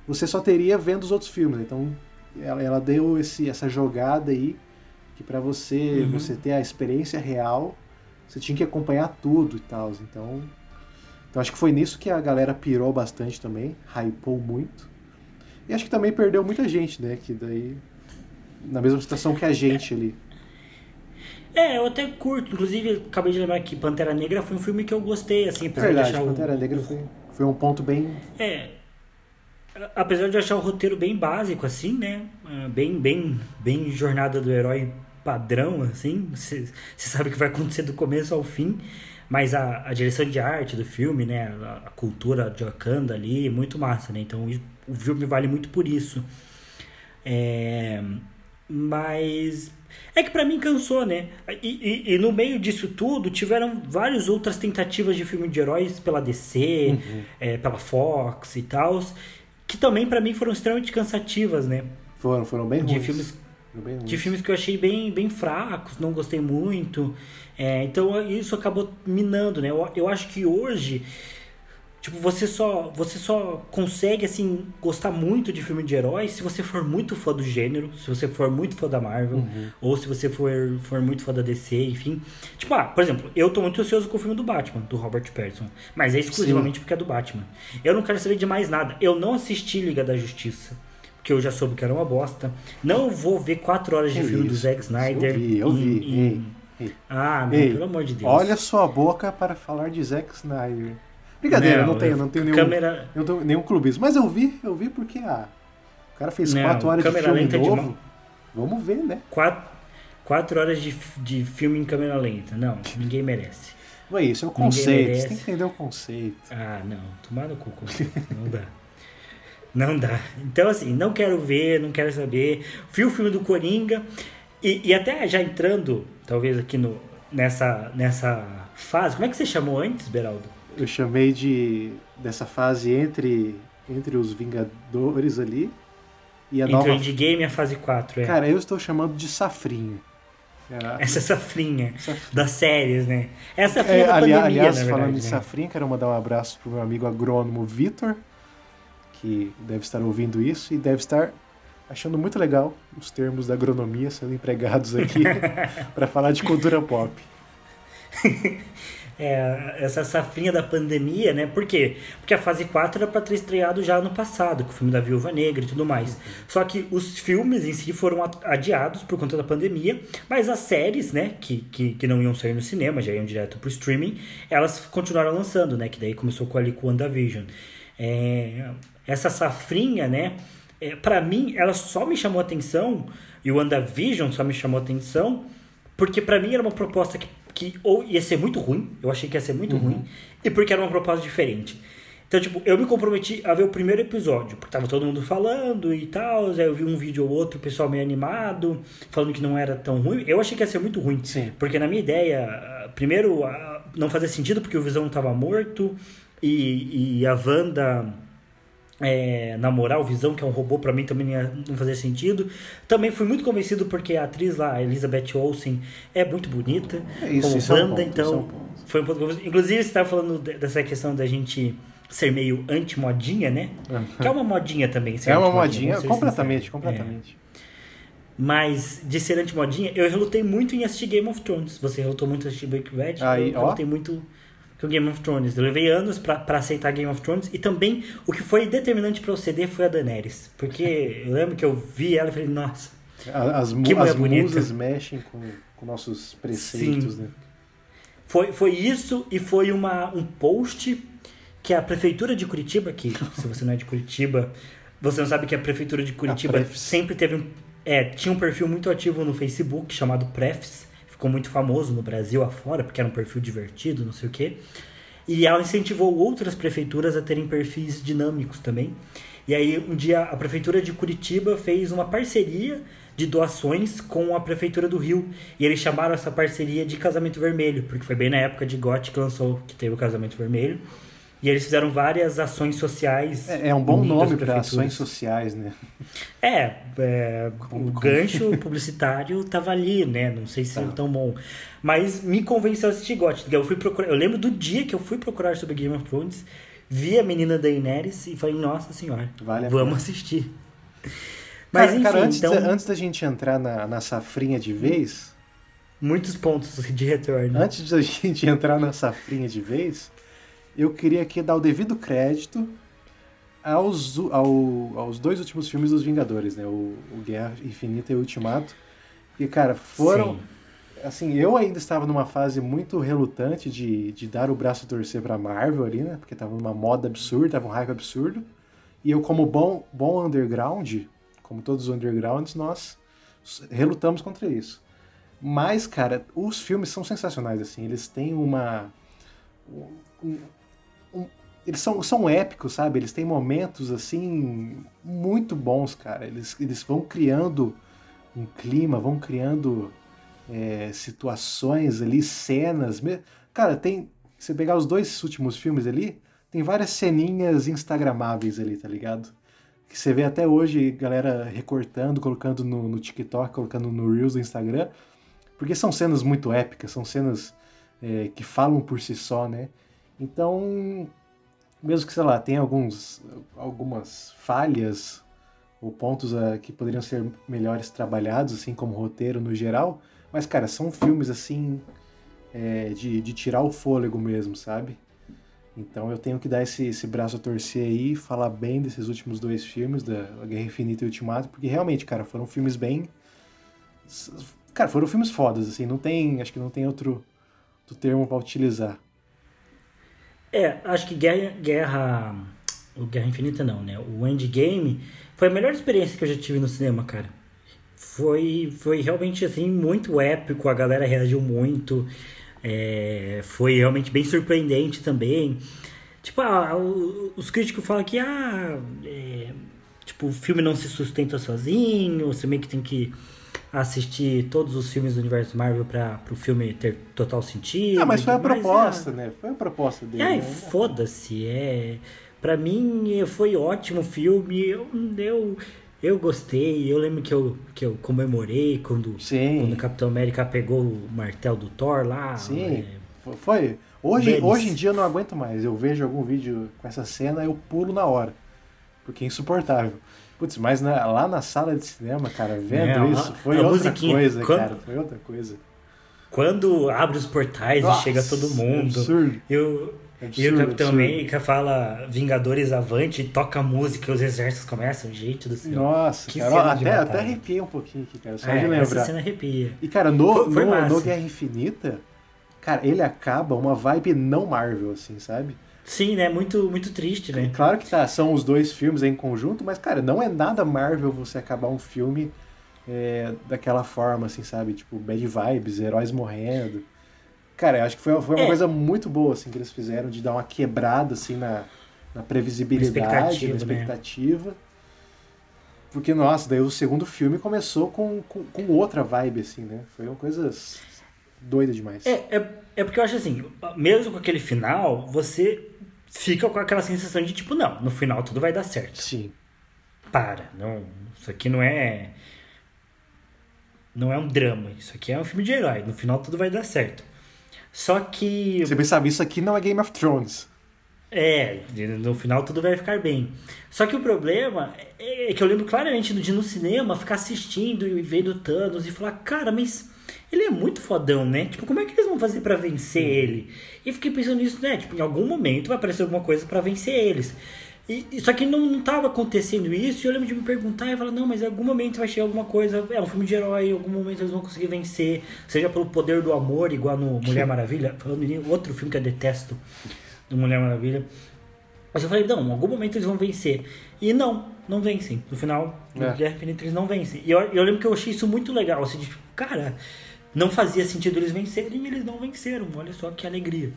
você só teria vendo os outros filmes. Então ela, ela deu esse, essa jogada aí que para você uhum. você ter a experiência real você tinha que acompanhar tudo e tal. Então, então acho que foi nisso que a galera pirou bastante também, hypou muito. E acho que também perdeu muita gente, né? Que daí. Na mesma situação que a gente ali. É, eu até curto. Inclusive, acabei de lembrar que Pantera Negra foi um filme que eu gostei, assim, apesar Verdade, de achar Pantera o... Negra foi, foi um ponto bem. É. Apesar de achar o roteiro bem básico, assim, né? É, bem, bem, bem jornada do herói padrão, assim. Você sabe o que vai acontecer do começo ao fim. Mas a, a direção de arte do filme, né? A, a cultura de Wakanda ali, é muito massa, né? Então o filme vale muito por isso. É, mas é que para mim cansou, né? E, e, e, no meio disso tudo tiveram várias outras tentativas de filme de heróis pela DC, uhum. é, pela Fox e tal, que também para mim foram extremamente cansativas, né? Foram, foram bem de ruins. filmes de filmes que eu achei bem, bem fracos, não gostei muito. É, então isso acabou minando, né? Eu, eu acho que hoje Tipo, você só, você só consegue, assim, gostar muito de filme de heróis se você for muito fã do gênero, se você for muito fã da Marvel, uhum. ou se você for, for muito fã da DC, enfim. Tipo, ah, por exemplo, eu tô muito ansioso com o filme do Batman, do Robert Pattinson, mas é exclusivamente Sim. porque é do Batman. Eu não quero saber de mais nada. Eu não assisti Liga da Justiça porque eu já soube que era uma bosta. Não vou ver quatro horas de que filme isso? do Zack Snyder. Eu vi, eu vi. Em, em... Ei, ei. Ah, não, ei, pelo amor de Deus. Olha sua boca para falar de Zack Snyder. Brincadeira, não, não tenho, não tenho nenhum, câmera... não tenho nenhum clubismo. Mas eu vi, eu vi porque ah, o cara fez não, quatro horas de filme novo. De... Vamos ver, né? Quatro, quatro horas de, de filme em câmera lenta. Não, ninguém merece. Não é isso, é o conceito. Você tem que entender o conceito. Ah, não. Tomar no cu, não dá. Não dá. Então, assim, não quero ver, não quero saber. Vi o filme do Coringa. E, e até já entrando, talvez aqui no, nessa, nessa fase. Como é que você chamou antes, Beraldo? eu chamei de dessa fase entre entre os Vingadores ali e a entre nova... o Endgame e a fase 4, é. Cara, eu estou chamando de safrinha. É, Essa safrinha, safrinha, das séries, né? Essa é safrinha é, da ali, pandemia, Aliás, verdade, falando né? de safrinha, quero mandar um abraço pro meu amigo agrônomo Vitor, que deve estar ouvindo isso e deve estar achando muito legal os termos da agronomia sendo empregados aqui para falar de cultura pop. é, essa safrinha da pandemia, né? Por quê? Porque a fase 4 era para ter estreado já ano passado, com o filme da Viúva Negra e tudo mais. Só que os filmes em si foram adiados por conta da pandemia, mas as séries, né, que, que, que não iam sair no cinema, já iam direto pro streaming, elas continuaram lançando, né? Que daí começou com ali com WandaVision. É, essa safrinha, né? É, para mim, ela só me chamou atenção, e o WandaVision só me chamou atenção, porque para mim era uma proposta que que ou ia ser muito ruim, eu achei que ia ser muito uhum. ruim, e porque era uma proposta diferente. Então, tipo, eu me comprometi a ver o primeiro episódio, porque tava todo mundo falando e tal, aí eu vi um vídeo ou outro, o pessoal meio animado, falando que não era tão ruim. Eu achei que ia ser muito ruim, Sim. porque na minha ideia, primeiro, não fazia sentido porque o Visão tava morto, e, e a Wanda é, namorar o Visão, que é um robô, para mim também não fazia sentido. Também fui muito convencido porque a atriz lá, a Elizabeth Olsen, é muito bonita. É isso, como isso Wanda, é um ponto, então é um foi um ponto Inclusive, você estava falando dessa questão da gente ser meio anti-modinha, né? Que é uma modinha também. é uma modinha, completamente, completamente. É. Mas de ser anti-modinha, eu relutei muito em assistir Game of Thrones. Você relutou muito em assistir Breaking Bad? Aí, eu relutei muito com Game of Thrones. Eu levei anos para aceitar Game of Thrones e também o que foi determinante para eu ceder foi a Daenerys. Porque eu lembro que eu vi ela e falei, nossa. As, que as musas mexem com, com nossos preceitos, Sim. né? Foi, foi isso e foi uma, um post que a prefeitura de Curitiba, que se você não é de Curitiba, você não sabe que a prefeitura de Curitiba sempre teve um. É, tinha um perfil muito ativo no Facebook chamado Prefs ficou muito famoso no Brasil afora, porque era um perfil divertido, não sei o quê. E ela incentivou outras prefeituras a terem perfis dinâmicos também. E aí, um dia, a prefeitura de Curitiba fez uma parceria de doações com a prefeitura do Rio. E eles chamaram essa parceria de Casamento Vermelho, porque foi bem na época de GOT que lançou, que teve o Casamento Vermelho. E eles fizeram várias ações sociais. É, é um bom nome para ações sociais, né? É, é o gancho publicitário tava ali, né? Não sei se tá. é tão bom. Mas me convenceu a assistir GOT. Eu, fui procurar, eu lembro do dia que eu fui procurar sobre Game of Thrones, vi a menina da Daenerys e falei, nossa senhora, vale vamos assistir. Mas cara, enfim, cara, antes, então... da, antes da gente entrar na, na safrinha de vez... Muitos pontos de retorno. Antes da gente entrar na safrinha de vez eu queria aqui dar o devido crédito aos, ao, aos dois últimos filmes dos Vingadores, né? O, o Guerra Infinita e o Ultimato. E, cara, foram. Sim. Assim, eu ainda estava numa fase muito relutante de, de dar o braço a torcer pra Marvel ali, né? Porque tava numa moda absurda, tava um hype absurdo. E eu, como bom, bom underground, como todos os undergrounds, nós relutamos contra isso. Mas, cara, os filmes são sensacionais, assim. Eles têm uma eles são, são épicos, sabe? Eles têm momentos assim muito bons, cara. Eles, eles vão criando um clima, vão criando é, situações ali, cenas. Cara, tem. Se pegar os dois últimos filmes ali, tem várias ceninhas instagramáveis ali, tá ligado? Que você vê até hoje galera recortando, colocando no, no TikTok, colocando no Reels do Instagram. Porque são cenas muito épicas, são cenas é, que falam por si só, né? Então, mesmo que, sei lá, tenha alguns, algumas falhas ou pontos uh, que poderiam ser melhores trabalhados, assim como roteiro no geral, mas, cara, são filmes, assim, é, de, de tirar o fôlego mesmo, sabe? Então eu tenho que dar esse, esse braço a torcer aí, falar bem desses últimos dois filmes, da Guerra Infinita e Ultimato, porque realmente, cara, foram filmes bem. Cara, foram filmes fodas, assim, não tem. Acho que não tem outro, outro termo para utilizar. É, acho que Guerra. Guerra. O Guerra Infinita não, né? O Endgame foi a melhor experiência que eu já tive no cinema, cara. Foi, foi realmente, assim, muito épico, a galera reagiu muito. É, foi realmente bem surpreendente também. Tipo, os críticos falam que ah, é, tipo, o filme não se sustenta sozinho, você meio que tem que assistir todos os filmes do universo Marvel para o filme ter total sentido. Ah, mas foi a proposta, ah, né? Foi a proposta dele. É, né? foda-se, é. Pra mim foi ótimo o filme. Eu, eu, eu gostei, eu lembro que eu, que eu comemorei quando, quando o Capitão América pegou o martelo do Thor lá. Sim, é... foi. Hoje, hoje em dia eu não aguento mais. Eu vejo algum vídeo com essa cena, eu pulo na hora. Porque é insuportável. Putz, mas na, lá na sala de cinema, cara, vendo é, isso, foi outra coisa, quando, cara. Foi outra coisa. Quando abre os portais Nossa, e chega todo mundo. Absurdo. Eu, Absurdo, e o Capitão absurdo. América fala Vingadores Avante, toca música e os exércitos começam. Gente do céu. Nossa, que cara, até, até arrepia um pouquinho aqui, cara. Só é, de lembrar. Essa cena arrepia. E, cara, no, foi, foi no, no, Guerra Infinita, cara, ele acaba uma vibe não Marvel, assim, sabe? Sim, né? Muito, muito triste, né? Claro que tá, são os dois filmes em conjunto, mas, cara, não é nada Marvel você acabar um filme é, daquela forma, assim, sabe? Tipo, bad vibes, heróis morrendo. Cara, eu acho que foi, foi uma é. coisa muito boa, assim, que eles fizeram, de dar uma quebrada, assim, na, na previsibilidade, expectativa, na expectativa. Né? Porque, nossa, daí o segundo filme começou com, com, com, outra vibe, assim, né? Foi uma coisa doida demais. É, é, é porque eu acho assim, mesmo com aquele final, você fica com aquela sensação de tipo, não, no final tudo vai dar certo. Sim. Para, não, isso aqui não é não é um drama, isso aqui é um filme de herói, no final tudo vai dar certo. Só que. Você pensava, isso aqui não é Game of Thrones. É, no final tudo vai ficar bem. Só que o problema é que eu lembro claramente de no cinema ficar assistindo e vendo Thanos e falar, cara, mas ele é muito fodão, né? Tipo, como é que eles vão fazer para vencer ele? E fiquei pensando nisso, né? Tipo, em algum momento vai aparecer alguma coisa para vencer eles. E, só que não, não tava acontecendo isso, e eu lembro de me perguntar e falar, não, mas em algum momento vai chegar alguma coisa, é um filme de herói, em algum momento eles vão conseguir vencer, seja pelo poder do amor, igual no Mulher Maravilha, falando em outro filme que eu detesto do Mulher Maravilha. Mas eu falei, não, em algum momento eles vão vencer. E não, não vencem. No final, no é. Guerra Infinita eles não vencem. E eu, eu lembro que eu achei isso muito legal, assim, tipo, cara, não fazia sentido eles vencerem e eles não venceram. Olha só que alegria.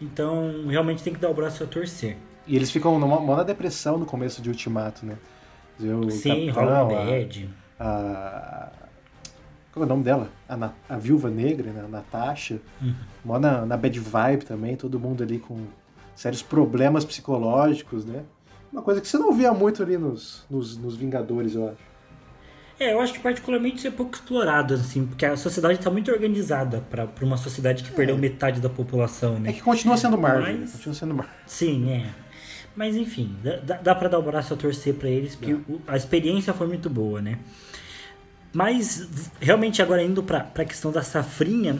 Então, realmente tem que dar o braço a torcer. E eles ficam numa, numa depressão no começo de Ultimato, né? O Sim, Capitão, rola bad. A, a, qual é o nome dela? A, Na, a Viúva Negra, né? a Natasha. Uhum. Mó na, na bad vibe também, todo mundo ali com sérios problemas psicológicos, né? Uma coisa que você não via muito ali nos, nos, nos Vingadores, eu acho. É, eu acho que particularmente isso é pouco explorado, assim, porque a sociedade está muito organizada para uma sociedade que é. perdeu metade da população, né? É que continua sendo Marvel. Mas... Continua sendo Marvel. Sim, é. Mas enfim, dá, dá para dar o braço a torcer para eles, porque a experiência foi muito boa, né? Mas realmente agora indo para a questão da safrinha,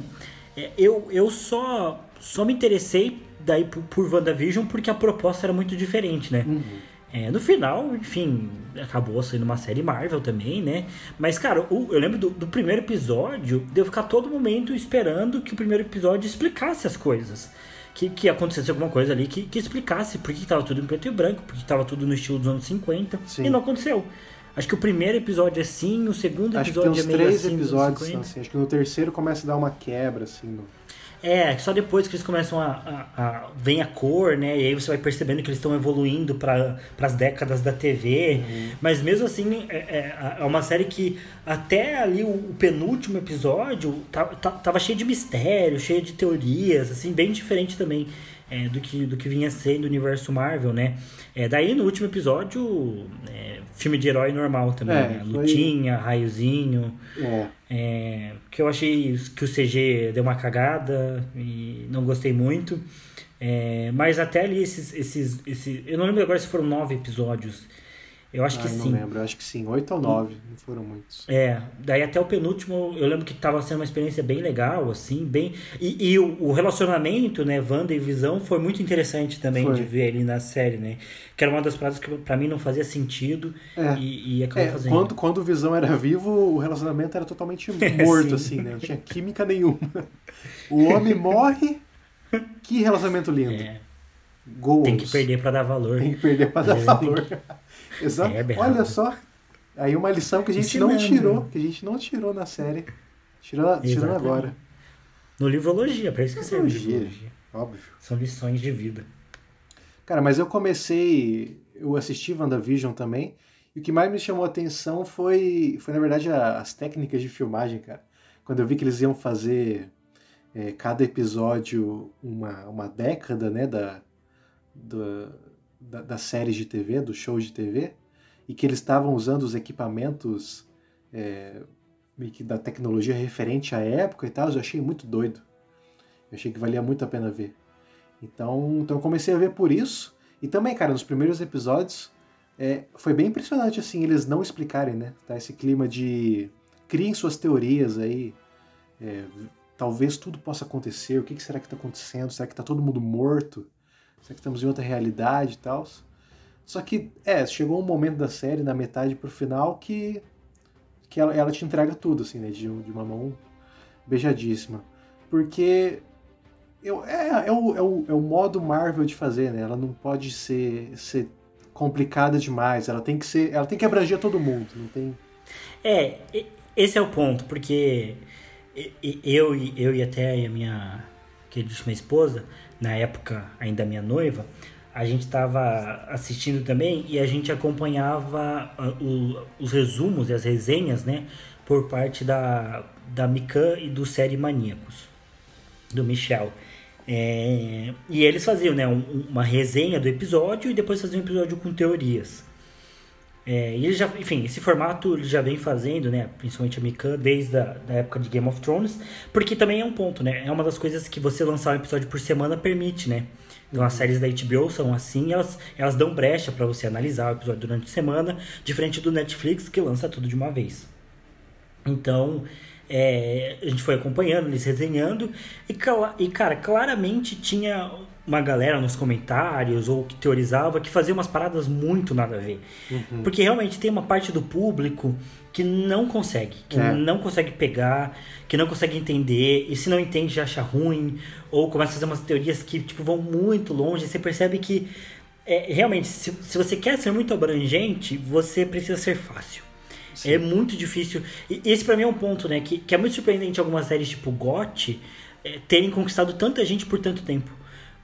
é, eu, eu só, só me interessei daí por, por WandaVision porque a proposta era muito diferente, né? Uhum. É, no final, enfim, acabou sendo uma série Marvel também, né? Mas, cara, o, eu lembro do, do, primeiro episódio de eu ficar todo momento esperando que o primeiro episódio explicasse as coisas que, que acontecesse alguma coisa ali que, que explicasse por que estava tudo em preto e branco, porque estava tudo no estilo dos anos 50, Sim. e não aconteceu. Acho que o primeiro episódio é sim, o segundo episódio acho que tem uns é meio três assim, episódios assim, acho que no terceiro começa a dar uma quebra, assim, no... É, só depois que eles começam a, a, a. vem a cor, né? E aí você vai percebendo que eles estão evoluindo para as décadas da TV. Uhum. Mas mesmo assim, é, é, é, uma série que até ali o, o penúltimo episódio tava, tava cheio de mistério, cheio de teorias, assim, bem diferente também. É, do, que, do que vinha sendo o universo Marvel, né? É, daí no último episódio, é, filme de herói normal também, é, né? Lutinha, raiozinho. É. É, que eu achei que o CG deu uma cagada e não gostei muito. Mas até ali esses, esses, esses. Eu não lembro agora se foram nove episódios. Eu acho ah, que eu sim. Não lembro, eu acho que sim. Oito ou nove, não foram muitos. É, daí até o penúltimo, eu lembro que estava sendo uma experiência bem legal, assim, bem. E, e o, o, relacionamento, né, Wanda e Visão, foi muito interessante também Foi. de ver ali na série, né? Que era uma das paradas que pra mim não fazia sentido É. e, e acabou É, fazendo. quando, quando o Visão era vivo, o relacionamento era totalmente morto, Sim. assim, né? Não tinha química nenhuma. O homem morre. Que relacionamento lindo. É, Goals. tem que perder pra dar valor. Tem que perder pra dar É, valor. Exato. É. Olha só. Aí uma lição que a gente não Ensinando. tirou, que a gente não tirou na série. Tirou, tirando Exatamente. agora. No livrologia, pra isso que serve livrologia. Óbvio. São lições de vida. Cara, mas eu comecei. Eu assisti WandaVision também. E o que mais me chamou a atenção foi, foi na verdade, a- as técnicas de filmagem, cara. Quando eu vi que eles iam fazer é, cada episódio uma, uma década, né, da, da, da, das séries de TV, dos shows de TV, e que eles estavam usando os equipamentos é, da tecnologia referente à época e tal, eu achei muito doido. Eu achei que valia muito a pena ver. Então, então eu comecei a ver por isso. E também, cara, nos primeiros episódios é, foi bem impressionante, assim, eles não explicarem, né? Tá esse clima de criem suas teorias aí. é, talvez tudo possa acontecer. O que, que será que está acontecendo? Será que tá todo mundo morto? Será que estamos em outra realidade e tal? Só que, é, chegou um momento da série, na metade pro final, que, que ela, ela te entrega tudo, assim, né? De, de uma mão beijadíssima. Porque eu, é, é, o, é, o, é o modo Marvel de fazer, né? Ela não pode ser, ser complicada demais. Ela tem que ser. Ela tem que abranger todo mundo. Não tem. É, esse é o ponto, porque eu, eu e até a minha queridíssima esposa, na época ainda minha noiva, a gente estava assistindo também e a gente acompanhava ah, o- os resumos e as resenhas, né, por parte da, da Mikan e do Série Maníacos, do Michel. É, e eles faziam né, um- uma resenha do episódio e depois faziam um episódio com teorias. É, e ele já, enfim, esse formato ele já vem fazendo, né? Principalmente a Mikan, desde a da época de Game of Thrones, porque também é um ponto, né? É uma das coisas que você lançar um episódio por semana permite, né? Então as séries da HBO são assim, elas, elas dão brecha para você analisar o episódio durante a semana, diferente do Netflix que lança tudo de uma vez. Então, é, a gente foi acompanhando, eles resenhando, e, e, cara, claramente tinha uma galera nos comentários ou que teorizava que fazia umas paradas muito nada a ver. Porque realmente tem uma parte do público que não consegue, que É. não consegue pegar, que não consegue entender, e se não entende já acha ruim, ou começa a fazer umas teorias que tipo, vão muito longe, e você percebe que é, realmente, se, se você quer ser muito abrangente, você precisa ser fácil. É muito difícil. E esse pra mim é um ponto, né? Que, que é muito surpreendente algumas séries tipo GOT é, terem conquistado tanta gente por tanto tempo.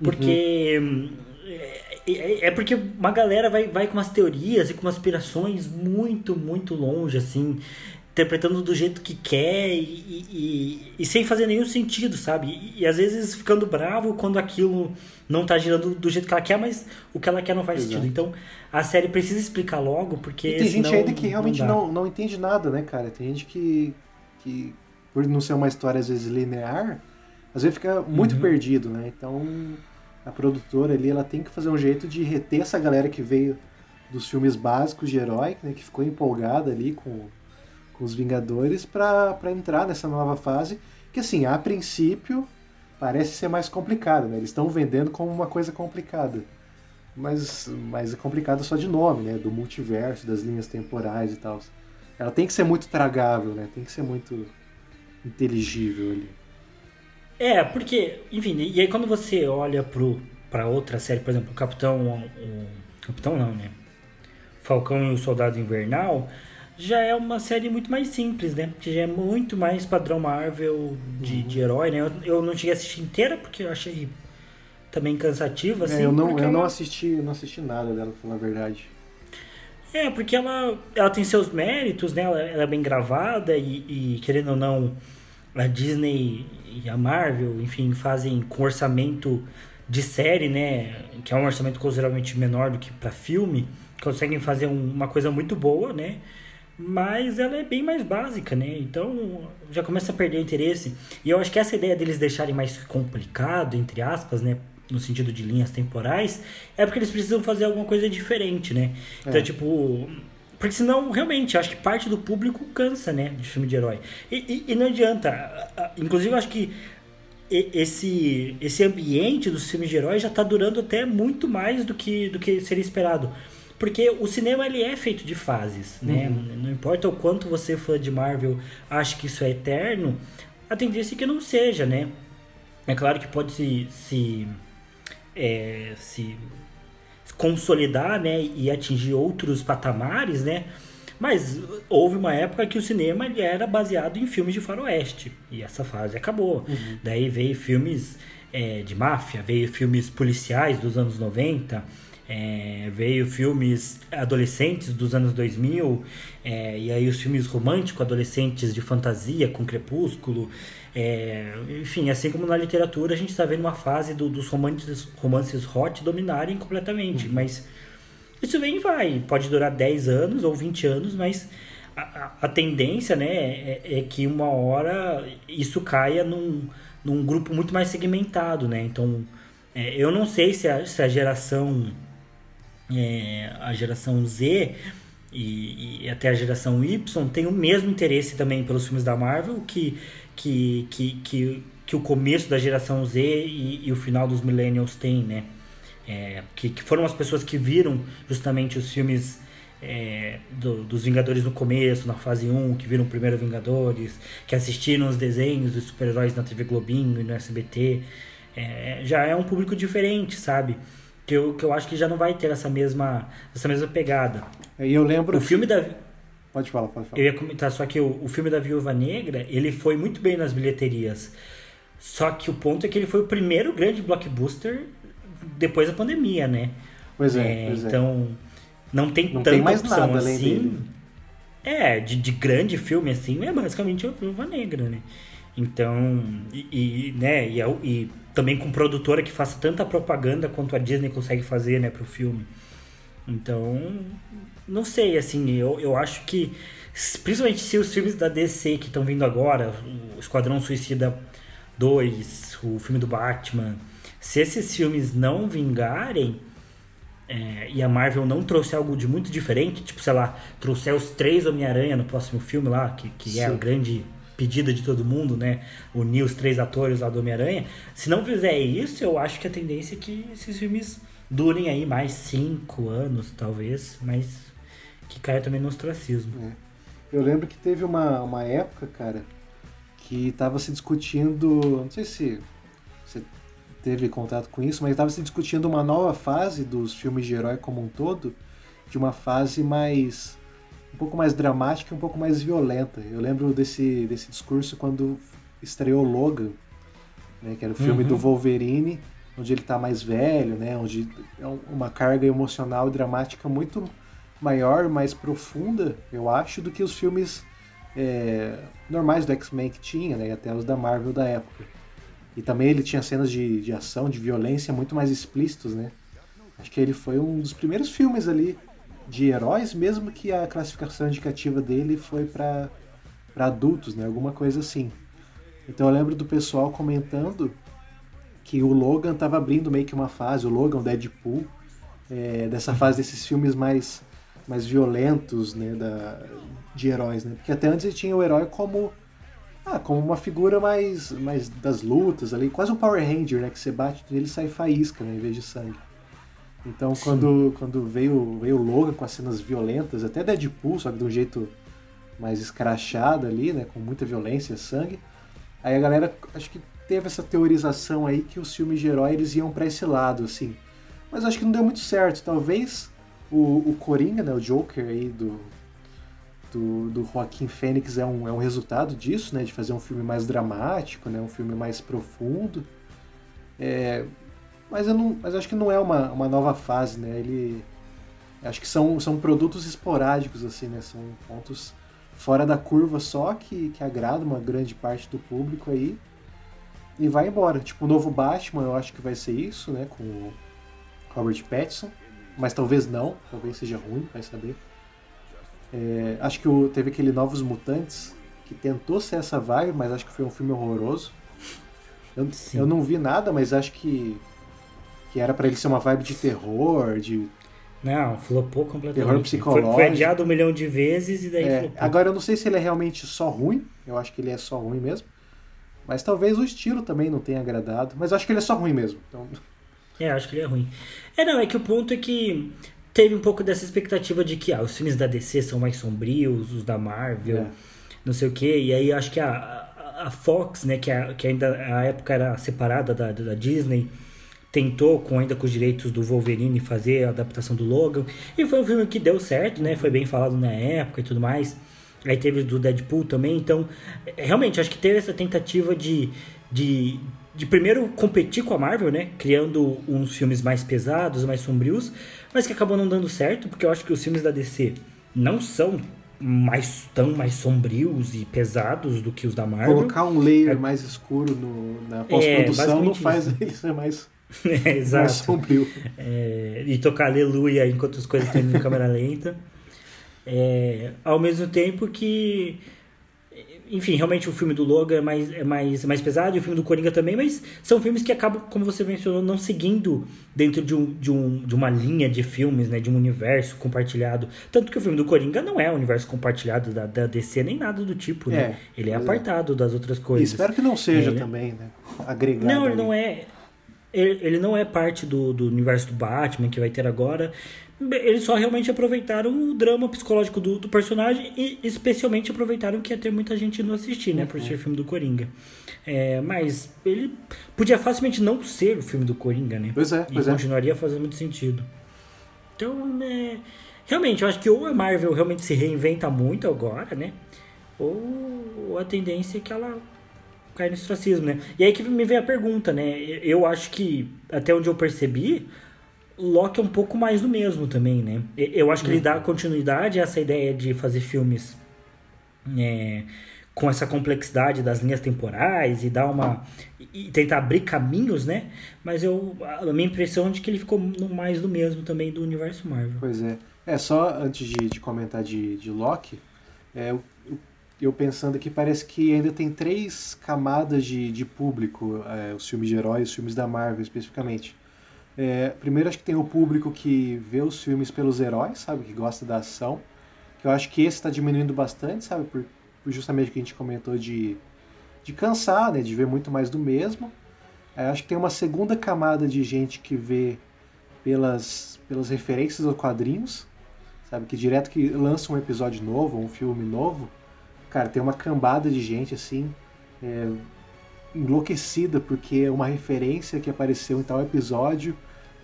Porque. hum, É, é- é porque uma galera vai, vai com umas teorias e com umas aspirações muito, muito longe, assim, interpretando do jeito que quer e, e- e- sem fazer nenhum sentido, sabe? E, e às vezes ficando bravo quando aquilo não tá girando do jeito que ela quer, mas o que ela quer não faz Exato. sentido. Então a série precisa explicar logo, porque. E tem gente ainda que realmente dá. não, não entende nada, né, cara? Tem gente que, que, por não ser uma história às vezes linear, às vezes fica muito Uhum. perdido, né? Então a produtora ali, ela tem que fazer um jeito de reter essa galera que veio dos filmes básicos de herói, né, que ficou empolgada ali com, com os Vingadores pra entrar nessa nova fase, que assim, a princípio parece ser mais complicada, né? Eles estão vendendo como uma coisa complicada. Mas, mas é complicado só de nome, né? Do multiverso, das linhas temporais e tal. Ela tem que ser muito tragável, né? Tem que ser muito inteligível ali. É, porque, enfim, e aí quando você olha pro, pra outra série, por exemplo, o Capitão. O, Capitão não, né? Falcão e o Soldado Invernal, já é uma série muito mais simples, né? Que já é muito mais padrão Marvel de, de herói, né? Eu, eu não cheguei a assistir inteira porque eu achei também cansativa, assim. É, eu não, eu não ela- assisti, eu não assisti nada dela, pra falar a verdade. É, porque ela, ela tem seus méritos, né? Ela, ela é bem gravada e, e, querendo ou não, a Disney e a Marvel, enfim, fazem com orçamento de série, né? Que é um orçamento consideravelmente menor do que para filme, conseguem fazer um- uma coisa muito boa, né? mas ela é bem mais básica, né? Então já começa a perder interesse. E eu acho que essa ideia deles deixarem mais complicado, entre aspas, né? No sentido de linhas temporais, é porque eles precisam fazer alguma coisa diferente, né? Então, é. tipo. Porque senão, realmente, acho que parte do público cansa, né? De filme de herói. E, e, e não adianta. Inclusive, acho que esse, esse ambiente dos filmes de herói já está durando até muito mais do que, do que seria esperado. Porque o cinema ele é feito de fases, né? Uhum. Não importa o quanto você fã de Marvel acha que isso é eterno, a tendência é que não seja, né? É claro que pode se, se, é, se consolidar, né? E atingir outros patamares, né? Mas houve uma época que o cinema ele era baseado em filmes de faroeste. E essa fase acabou. Uhum. Daí veio filmes é, de máfia, veio filmes policiais dos anos 90 é, veio filmes adolescentes dos anos 2000, é, e aí os filmes românticos adolescentes de fantasia, com Crepúsculo. É, enfim, assim como na literatura, a gente está vendo uma fase do, dos romances, romances hot dominarem completamente. Uhum. Mas isso vem e vai. Pode durar 10 anos ou 20 anos, mas a, a, tendência né, é, é, que uma hora isso caia num, num grupo muito mais segmentado. Né? Então, é, eu não sei se a, se a geração é, a geração Z e, e, até a geração Y tem o mesmo interesse também pelos filmes da Marvel que, que, que, que, que o começo da geração Z e, e o final dos Millennials tem, né? É, que, que foram as pessoas que viram justamente os filmes é, do, dos Vingadores no começo, na fase 1, que viram o primeiro Vingadores, que assistiram os desenhos dos super-heróis na TV Globinho e no SBT. É, já é um público diferente, sabe? que eu, que eu acho que já não vai ter essa mesma, essa mesma pegada. E eu lembro. O filme da. Pode falar, pode falar. Eu ia comentar, só que o, o filme da Viúva Negra, ele foi muito bem nas bilheterias. Só que o ponto é que ele foi o primeiro grande blockbuster depois da pandemia, né? Pois é. é pois é. então, não tem não tanta tem mais opção nada assim. Dele. É, de, de grande filme assim, é basicamente a Viúva Negra, né? Então, e, e né, e, é e também com produtora que faça tanta propaganda quanto a Disney consegue fazer, né, pro filme. Então, não sei, assim, eu, eu acho que, principalmente se os filmes da DC que estão vindo agora, o Esquadrão Suicida 2, o filme do Batman, se esses filmes não vingarem, é, e a Marvel não trouxer algo de muito diferente, tipo, sei lá, trouxer os três Homem-Aranha no próximo filme lá, que, que é a grande pedida de todo mundo, né? Unir os três atores lá do Homem-Aranha. Se não fizer isso, eu acho que a tendência é que esses filmes durem aí mais cinco anos, talvez, mas que caia também no ostracismo. É. Eu lembro que teve uma, uma época, cara, que estava se discutindo, não sei se você teve contato com isso, mas estava se discutindo uma nova fase dos filmes de herói como um todo, de uma fase mais um pouco mais dramática e um pouco mais violenta. Eu lembro desse, desse discurso quando estreou Logan, né, que era o filme uhum. do Wolverine, onde ele está mais velho, né, onde é uma carga emocional e dramática muito maior, mais profunda, eu acho, do que os filmes é, normais do X-Men que tinha, né, até os da Marvel da época. E também ele tinha cenas de, de ação, de violência muito mais explícitos, né? Acho que ele foi um dos primeiros filmes ali de heróis, mesmo que a classificação indicativa dele foi para adultos, né? Alguma coisa assim. Então eu lembro do pessoal comentando que o Logan estava abrindo meio que uma fase, o Logan, o Deadpool, é, dessa fase desses filmes mais, mais violentos, né, da, de heróis, né? Porque até antes ele tinha o herói como ah, como uma figura mais, mais das lutas ali, quase um Power Ranger, né, que você bate nele e sai faísca, né, em vez de sangue. Então quando, quando veio, veio o Logan com as cenas violentas, até Deadpool, só que de um jeito mais escrachado ali, né? Com muita violência, sangue. Aí a galera acho que teve essa teorização aí que os filmes de herói eles iam para esse lado, assim. Mas acho que não deu muito certo. Talvez o, o Coringa, né, o Joker aí do, do, do Joaquim Fênix é um, é um resultado disso, né? De fazer um filme mais dramático, né? Um filme mais profundo. É, mas eu não, mas acho que não é uma, uma nova fase, né? Ele acho que são, são produtos esporádicos assim, né? São pontos fora da curva só que que agrada uma grande parte do público aí e vai embora. Tipo, o novo Batman, eu acho que vai ser isso, né, com o Robert Pattinson, mas talvez não, talvez seja ruim, vai saber. É, acho que o, teve aquele Novos Mutantes, que tentou ser essa vibe, mas acho que foi um filme horroroso. Eu, eu não vi nada, mas acho que, que era para ele ser uma vibe de terror, de não, flopou completamente. Terror psicológico. Foi, foi adiado um milhão de vezes e daí é, flopou. Agora eu não sei se ele é realmente só ruim. Eu acho que ele é só ruim mesmo. Mas talvez o estilo também não tenha agradado. Mas eu acho que ele é só ruim mesmo. Então... É, acho que ele é ruim. É, não, é que o ponto é que teve um pouco dessa expectativa de que ah, os filmes da DC são mais sombrios, os da Marvel, é. não sei o quê. E aí acho que a, a Fox, né, que, a, que ainda a época era separada da, da Disney tentou, com ainda com os direitos do Wolverine, fazer a adaptação do Logan. E foi um filme que deu certo, né? Foi bem falado na época e tudo mais. Aí teve do Deadpool também. Então, realmente, acho que teve essa tentativa de, de, de primeiro competir com a Marvel, né? Criando uns filmes mais pesados, mais sombrios. Mas que acabou não dando certo, porque eu acho que os filmes da DC não são mais tão mais sombrios e pesados do que os da Marvel. Colocar um layer é, mais escuro no, na pós-produção é, não faz isso. ele ser mais é, exato. É, e tocar aleluia enquanto as coisas estão em câmera lenta. É, ao mesmo tempo que. Enfim, realmente o filme do Logan é mais, é mais, é mais pesado e o filme do Coringa também, mas são filmes que acabam, como você mencionou, não seguindo dentro de, um, de, um, de uma linha de filmes, né, de um universo compartilhado. Tanto que o filme do Coringa não é um universo compartilhado da, da DC nem nada do tipo, né? É, ele é apartado das outras coisas. E espero que não seja também, né? Agregado. Não, ele não é ele não é parte do, do universo do Batman que vai ter agora. Eles só realmente aproveitaram o drama psicológico do, do personagem e especialmente aproveitaram que ia ter muita gente não assistir, né? Por uhum. ser filme do Coringa. É, mas ele podia facilmente não ser o filme do Coringa, né? Pois é, pois e é. continuaria fazendo muito sentido. Então, é, realmente, eu acho que ou a Marvel realmente se reinventa muito agora, né? Ou a tendência é que ela cair no ostracismo, né? E aí que me vem a pergunta, né? Eu acho que, até onde eu percebi, Loki é um pouco mais do mesmo também, né? Eu acho que ele dá continuidade a essa ideia de fazer filmes é, com essa complexidade das linhas temporais e dar uma. e tentar abrir caminhos, né? Mas eu. A minha impressão é de que ele ficou mais do mesmo também do universo Marvel. Pois é. É, só antes de, de comentar de, de Loki, é, eu pensando aqui, parece que ainda tem três camadas de, de público, é, os filmes de heróis, os filmes da Marvel especificamente. É, primeiro, acho que tem o público que vê os filmes pelos heróis, sabe, que gosta da ação. Que eu acho que esse está diminuindo bastante, sabe, por, por justamente o que a gente comentou de, de cansar, né, de ver muito mais do mesmo. É, acho que tem uma segunda camada de gente que vê pelas, pelas referências aos quadrinhos, sabe, que direto que lança um episódio novo, um filme novo, Cara, tem uma cambada de gente assim, é, enlouquecida, porque é uma referência que apareceu em tal episódio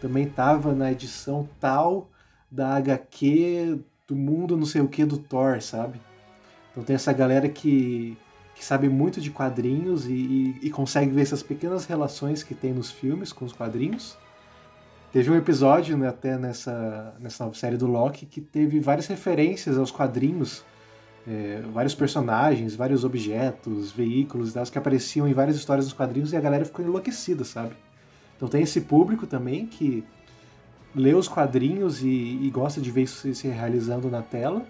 também tava na edição tal da HQ do mundo não sei o que do Thor, sabe? Então tem essa galera que, que sabe muito de quadrinhos e, e, e, consegue ver essas pequenas relações que tem nos filmes com os quadrinhos. Teve um episódio né, até nessa, nessa nova série do Loki que teve várias referências aos quadrinhos é, vários personagens, vários objetos, veículos que apareciam em várias histórias dos quadrinhos e a galera ficou enlouquecida, sabe? Então tem esse público também que lê os quadrinhos e, e gosta de ver isso se realizando na tela.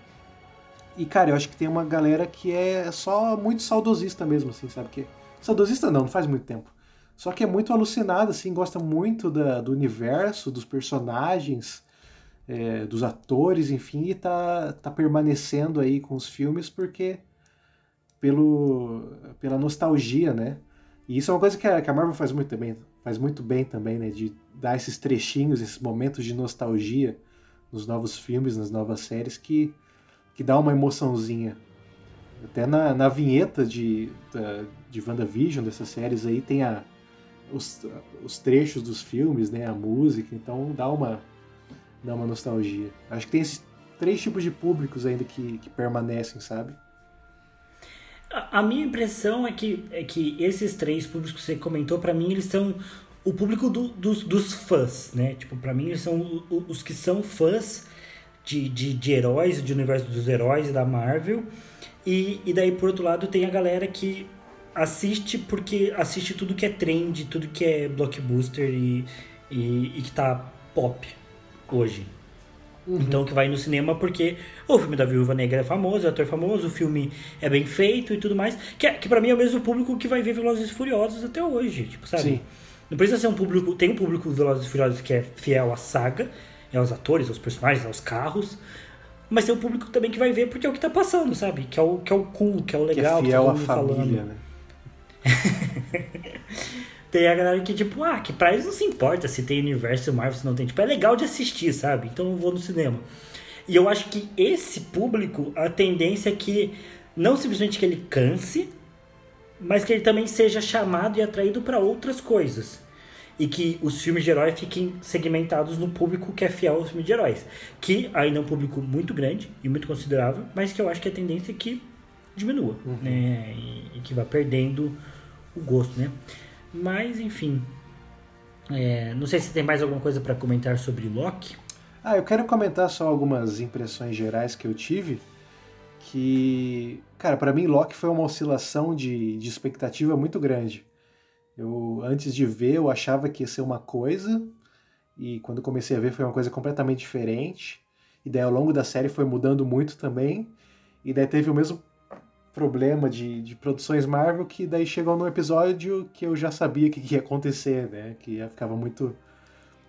E, cara, eu acho que tem uma galera que é só muito saudosista mesmo, assim, sabe? Que, saudosista não, não faz muito tempo. Só que é muito alucinado, assim, gosta muito da, do universo, dos personagens, é, dos atores, enfim, e tá, tá permanecendo aí com os filmes porque pelo, pela nostalgia, né? E isso é uma coisa que a, que a Marvel faz muito bem, faz muito bem também, né? De dar esses trechinhos, esses momentos de nostalgia nos novos filmes, nas novas séries, que, que dá uma emoçãozinha. Até na, na vinheta de, da, de WandaVision, dessas séries aí, tem a, os, os trechos dos filmes, né? A música, então dá uma, dá uma nostalgia. Acho que tem esses três tipos de públicos ainda que, que permanecem, sabe? A, minha impressão é que, é que esses três públicos que você comentou, para mim, eles são o público do, dos, dos fãs, né? Tipo, para mim, eles são os que são fãs de, de, de heróis, de universo dos heróis da Marvel. E, e daí, por outro lado, tem a galera que assiste porque assiste tudo que é trend, tudo que é blockbuster e, e, e que tá pop, hoje. Uhum. Então que vai no cinema porque o filme da Viúva Negra é famoso, é ator famoso, o filme é bem feito e tudo mais. Que, é, que para mim é o mesmo público que vai ver Velozes e Furiosos até hoje, tipo, sabe? Sim. Não precisa ser um público. Tem um público Velozes e Furiosos que é fiel à saga, é aos atores, aos personagens, aos carros. Mas tem um público também que vai ver porque é o que tá passando, sabe? Que é o, que é o cool, que é o legal, que é fiel que tá à família, falando. né? tem a galera que, tipo, ah, que pra eles não se importa se tem universo Marvel, se não tem. Tipo, é legal de assistir, sabe? Então eu vou no cinema. E eu acho que esse público, a tendência é que não simplesmente que ele canse, mas que ele também seja chamado e atraído para outras coisas. E que os filmes de herói fiquem segmentados no público que é fiel aos filmes de heróis. Que ainda é um público muito grande e muito considerável, mas que eu acho que a tendência é que diminua, uhum. né? E, e, que vá perdendo o gosto, né? Mas, enfim. É, não sei se tem mais alguma coisa para comentar sobre Loki. Ah, eu quero comentar só algumas impressões gerais que eu tive. Que, cara, para mim Loki foi uma oscilação de, de expectativa muito grande. Eu, antes de ver, eu achava que ia ser uma coisa, e quando comecei a ver foi uma coisa completamente diferente. E daí ao longo da série foi mudando muito também. E daí teve o mesmo problema de, de produções Marvel que daí chegou num episódio que eu já sabia que, que ia acontecer, né? Que ia, ficava muito,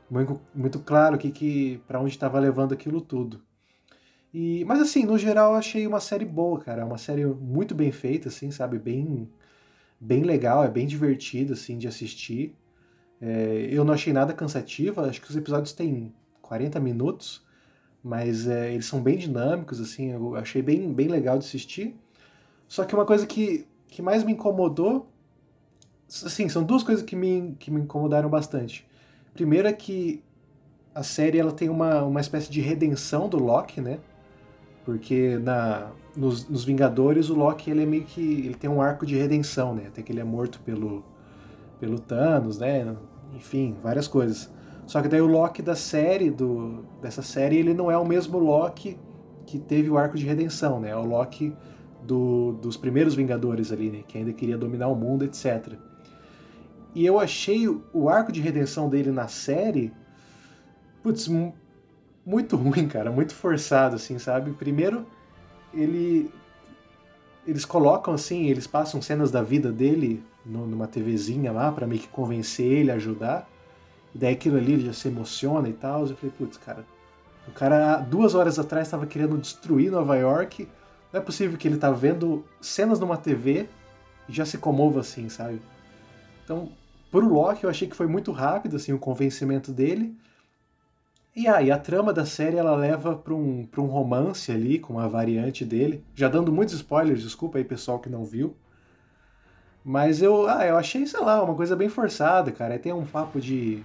muito, muito claro que, que para onde estava levando aquilo tudo. E, mas assim, no geral eu achei uma série boa, cara. É uma série muito bem feita, assim, sabe? Bem, bem legal, é bem divertido, assim, de assistir. É, eu não achei nada cansativa, acho que os episódios têm 40 minutos, mas é, eles são bem dinâmicos, assim, eu achei bem, bem legal de assistir. Só que uma coisa que, que mais me incomodou, assim, são duas coisas que me, que me incomodaram bastante. Primeiro é que a série ela tem uma, uma espécie de redenção do Loki, né? Porque na, nos, nos, Vingadores o Loki ele é meio que ele tem um arco de redenção, né? Até que ele é morto pelo pelo Thanos, né? Enfim, várias coisas. Só que daí o Loki da série do dessa série ele não é o mesmo Loki que teve o arco de redenção, né? É o Loki do, dos primeiros Vingadores ali, né? Que ainda queria dominar o mundo, etc. E eu achei o arco de redenção dele na série, putz, muito ruim, cara, muito forçado, assim, sabe? Primeiro, ele eles colocam assim, eles passam cenas da vida dele numa TVzinha lá para meio que convencer ele, ajudar. E daí aquilo ali ele já se emociona e tal. Eu falei, putz, cara, o cara duas horas atrás estava querendo destruir Nova York não é possível que ele tá vendo cenas numa TV e já se comova assim, sabe? Então, pro Loki, eu achei que foi muito rápido assim o convencimento dele. E aí, ah, a trama da série ela leva para um, pra um romance ali com a variante dele. Já dando muitos spoilers, desculpa aí pessoal que não viu. Mas eu, ah, eu achei, sei lá, uma coisa bem forçada, cara. Aí tem um papo de,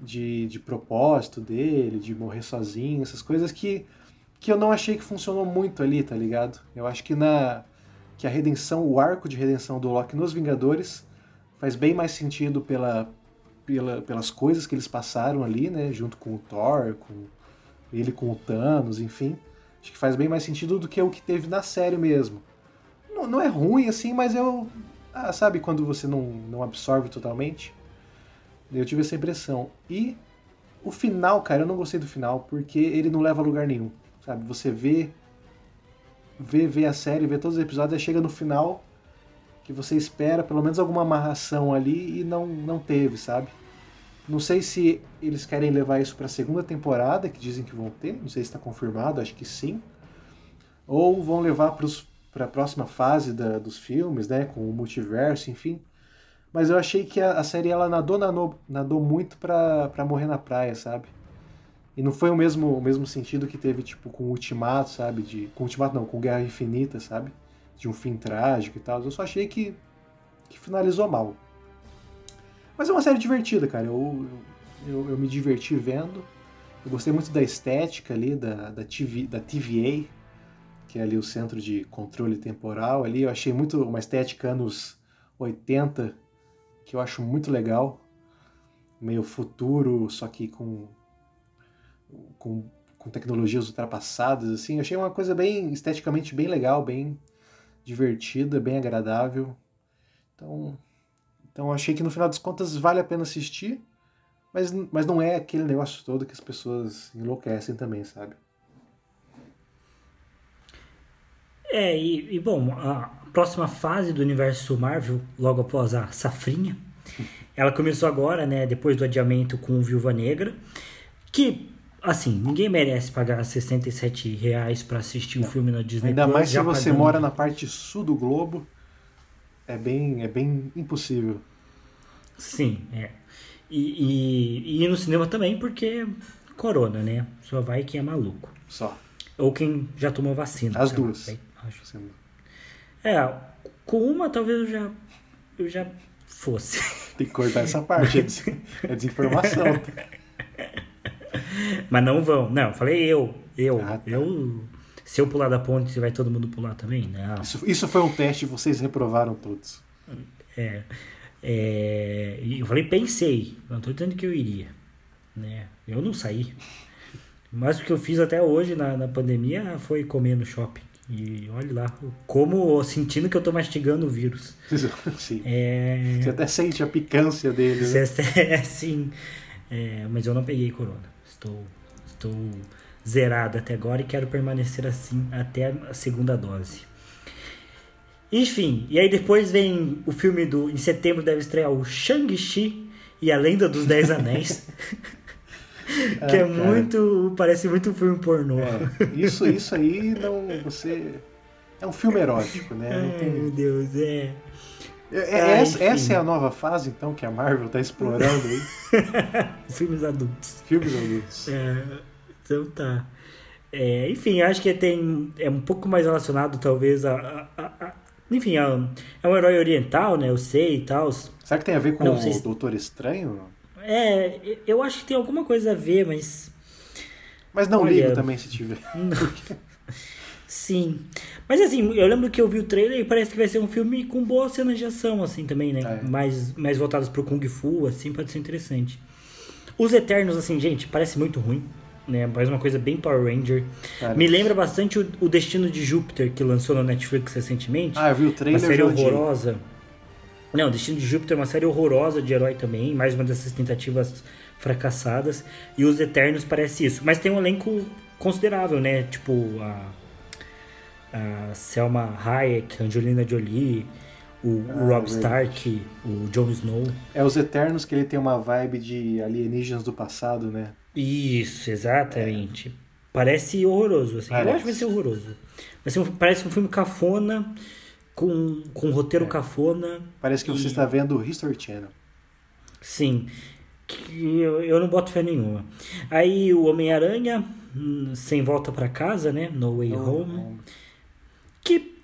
de, de propósito dele, de morrer sozinho, essas coisas que que eu não achei que funcionou muito ali, tá ligado? Eu acho que na que a redenção, o arco de redenção do Loki nos Vingadores faz bem mais sentido pela, pela, pelas coisas que eles passaram ali, né, junto com o Thor, com ele com o Thanos, enfim. Acho que faz bem mais sentido do que o que teve na série mesmo. Não, não é ruim assim, mas eu ah, sabe quando você não, não absorve totalmente? Eu tive essa impressão. E o final, cara, eu não gostei do final porque ele não leva a lugar nenhum. Sabe? Você vê, vê, vê a série, vê todos os episódios, e chega no final que você espera pelo menos alguma amarração ali e não, não teve, sabe? Não sei se eles querem levar isso para a segunda temporada, que dizem que vão ter, não sei se está confirmado, acho que sim. Ou vão levar para a próxima fase da, dos filmes, né, com o multiverso, enfim. Mas eu achei que a, a série ela nadou, nadou, nadou muito para morrer na praia, sabe? E não foi o mesmo, o mesmo sentido que teve, tipo, com o Ultimato, sabe? De, com Ultimato não, com Guerra Infinita, sabe? De um fim trágico e tal. Eu só achei que, que finalizou mal. Mas é uma série divertida, cara. Eu, eu, eu me diverti vendo. Eu gostei muito da estética ali, da, da, TV, da TVA, que é ali o centro de controle temporal ali. Eu achei muito uma estética anos 80, que eu acho muito legal. Meio futuro, só que com com, com tecnologias ultrapassadas, assim. Eu achei uma coisa bem esteticamente bem legal, bem divertida, bem agradável. Então, então achei que no final das contas vale a pena assistir. Mas, mas não é aquele negócio todo que as pessoas enlouquecem também, sabe? É, e, e, bom, a próxima fase do universo Marvel, logo após a Safrinha, ela começou agora, né, depois do adiamento com Viúva Negra, que, assim, ninguém merece pagar 67 reais pra assistir o um filme na Disney Ainda Plus, mais se você pagando... mora na parte sul do globo, é bem, é bem impossível. Sim, é. E, e, e ir no cinema também, porque corona, né? Só vai quem é maluco. Só. Ou quem já tomou vacina. As duas. acho. É, com uma talvez eu já, eu já fosse. Tem que cortar essa parte, é desinformação. Mas não vão. Não, falei eu. Eu. Ah, tá. Eu. Se eu pular da ponte, vai todo mundo pular também? Não. Isso, isso foi um teste, vocês reprovaram todos. É. É, eu falei, pensei, não estou dizendo que eu iria. Né? Eu não saí. Mas o que eu fiz até hoje na, na pandemia foi comer no shopping. E olha lá, como sentindo que eu estou mastigando o vírus. Sim. É... Você até sente a picância dele. Né? É, sim. É, mas eu não peguei corona. Estou, estou zerado até agora e quero permanecer assim até a segunda dose. Enfim, e aí depois vem o filme do. Em setembro deve estrear o Shang-Chi e a Lenda dos Dez Anéis. que é, é muito. Parece muito um filme pornô. É, isso, isso aí não. Você. É um filme erótico, né? Ai, tem... meu Deus, é. É, é ah, essa, essa, é a nova fase, então, que a Marvel está explorando aí? Filmes adultos. Filmes adultos. É, então tá. É, enfim, acho que tem, é um pouco mais relacionado, talvez, a, a, a enfim, é um, herói oriental, né? Eu sei e tal. Será que tem a ver com Não, o Doutor Estranho? É, eu acho que tem alguma coisa a ver, mas. Mas não Olha, ligo também se tiver. Sim. Mas assim, eu lembro que eu vi o trailer e parece que vai ser um filme com boas cenas de ação, assim, também, né? É. Mais, mais voltadas pro Kung Fu, assim, pode ser interessante. Os Eternos, assim, gente, parece muito ruim né? Mais uma coisa bem Power Ranger. Cara, Me lembra bastante o, o, Destino de Júpiter, que lançou na Netflix recentemente. Ah, eu vi o trailer. Uma série horrorosa. Não, Destino de Júpiter é uma série horrorosa de herói também, mais uma dessas tentativas fracassadas. E Os Eternos parece isso. Mas tem um elenco considerável, né? Tipo, a, a Selma Hayek, Angelina Jolie, o, ah, o Rob Stark, o Jon Snow. É os Eternos que ele tem uma vibe de alienígenas do passado, né? Isso, exatamente. Parece horroroso, assim. Parece. Eu acho que vai ser horroroso. Vai ser um, parece um filme cafona, com, com um roteiro é. cafona. Parece que e... você está vendo o History Channel. Sim. Que eu, eu não boto fé nenhuma. Aí o Homem-Aranha, hum, sem volta para casa, né? No Way no Home. home. Que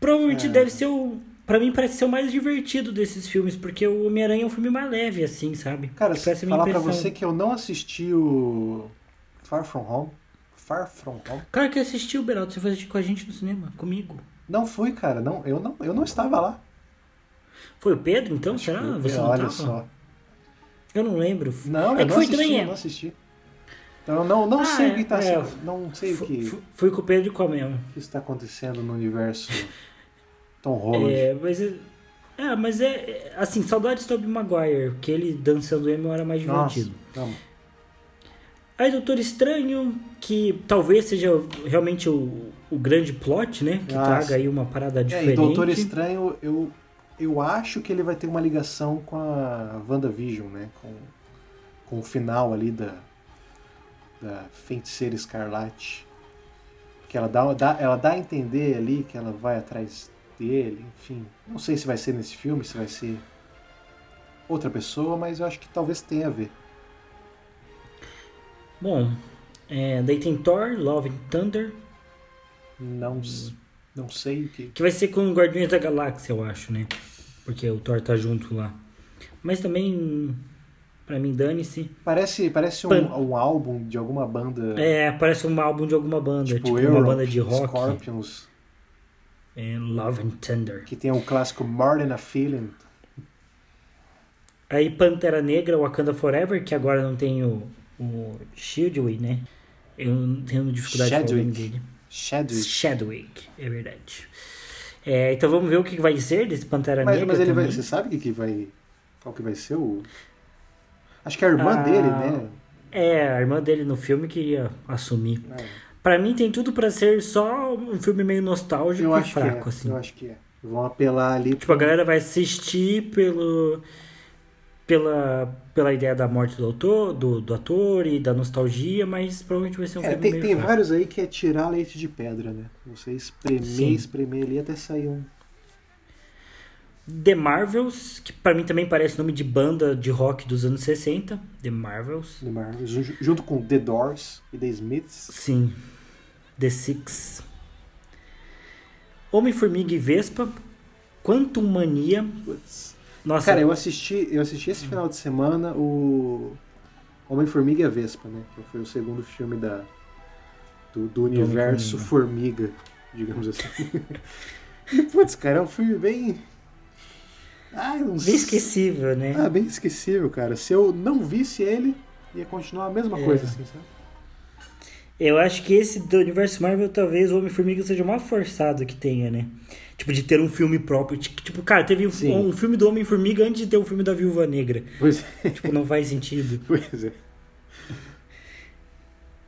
provavelmente é. deve ser o Pra mim parece ser o mais divertido desses filmes, porque o Homem-Aranha é um filme mais leve, assim, sabe? Cara, se falar impressão. pra você que eu não assisti o Far From Home. Far From Home. Cara, que assistiu, Beraldo, você foi assistir com a gente no cinema, comigo. Não fui, cara, não, eu, não, eu não estava lá. Foi o Pedro, então? Acho Será? Que, você não olha tava? só. Eu não lembro. Não, é eu não foi assisti, também, eu não assisti. Então não, não ah, sei é, o que está é, não sei o que. Fui com o Pedro mesmo. O que está acontecendo no universo Tom Holland. É, mas, é, mas é, é assim, saudades do Tobey Maguire, que ele dançando emo era mais divertido. Nossa, Aí Doutor Estranho, que talvez seja realmente o, o grande plot, né? Que Nossa. traga aí uma parada diferente. É, Doutor Estranho, eu, eu acho que ele vai ter uma ligação com a WandaVision, né? Com, com o final ali da, da Feiticeira Escarlate. Que ela dá, dá, ela dá a entender ali que ela vai atrás dele, enfim. Não sei se vai ser nesse filme, se vai ser outra pessoa, mas eu acho que talvez tenha a ver. Bom, é, daí tem Thor, Love and Thunder. Não, não sei o que. Que vai ser com Guardiões da Galáxia, eu acho, né? Porque o Thor tá junto lá. Mas também, pra mim, dane-se. Parece, parece um, Pan... um álbum de alguma banda. É, parece um álbum de alguma banda. Tipo, tipo Europe, uma banda de rock. Scorpions and Love and Tender. Que tem o clássico More Than a Feeling. Aí Pantera Negra, Wakanda Forever, que agora não tem o, o Shieldway, né? Eu tenho dificuldade Shadwick. de falar dele. Shadwick. Shadwick, é verdade. É, então vamos ver o que vai ser desse Pantera mas, Negra Mas ele vai, você sabe que, que vai... Qual que vai ser o... Acho que é a irmã Ah, dele, né? É, a irmã dele no filme que ia assumir. É, Pra mim tem tudo pra ser só um filme meio nostálgico eu e acho fraco, é. assim. Eu acho que é. Vão apelar ali. Tipo, a galera vai assistir pelo pela pela ideia da morte do autor, do, do ator e da nostalgia, mas provavelmente vai ser um É, filme tem, meio tem fraco. vários aí que é tirar leite de pedra, né? Você espremer, Sim. espremer ali até sair um. The Marvels, que pra mim também parece nome de banda de rock dos anos 60, The Marvels. The Marvel, ju- junto com The Doors e The Smiths. Sim. The Six. Homem-Formiga e Vespa. Quantum Mania. Putz. Nossa, Cara, eu assisti, eu assisti esse final de semana o Homem-Formiga e a Vespa, né? Que foi o segundo filme da, do, do universo Formiga, digamos assim. e, putz, cara, é um filme bem. Ah, uns... bem esquecível, né? Ah, bem esquecível, cara. Se eu não visse ele, ia continuar a mesma É. coisa, assim, sabe? Eu acho que esse do universo Marvel, talvez o Homem-Formiga seja o mais forçado que tenha, né? Tipo, de ter um filme próprio. Ti- Tipo, cara, teve um, um filme do Homem-Formiga antes de ter um filme da Viúva Negra. Pois é. Tipo, não faz sentido. Pois é.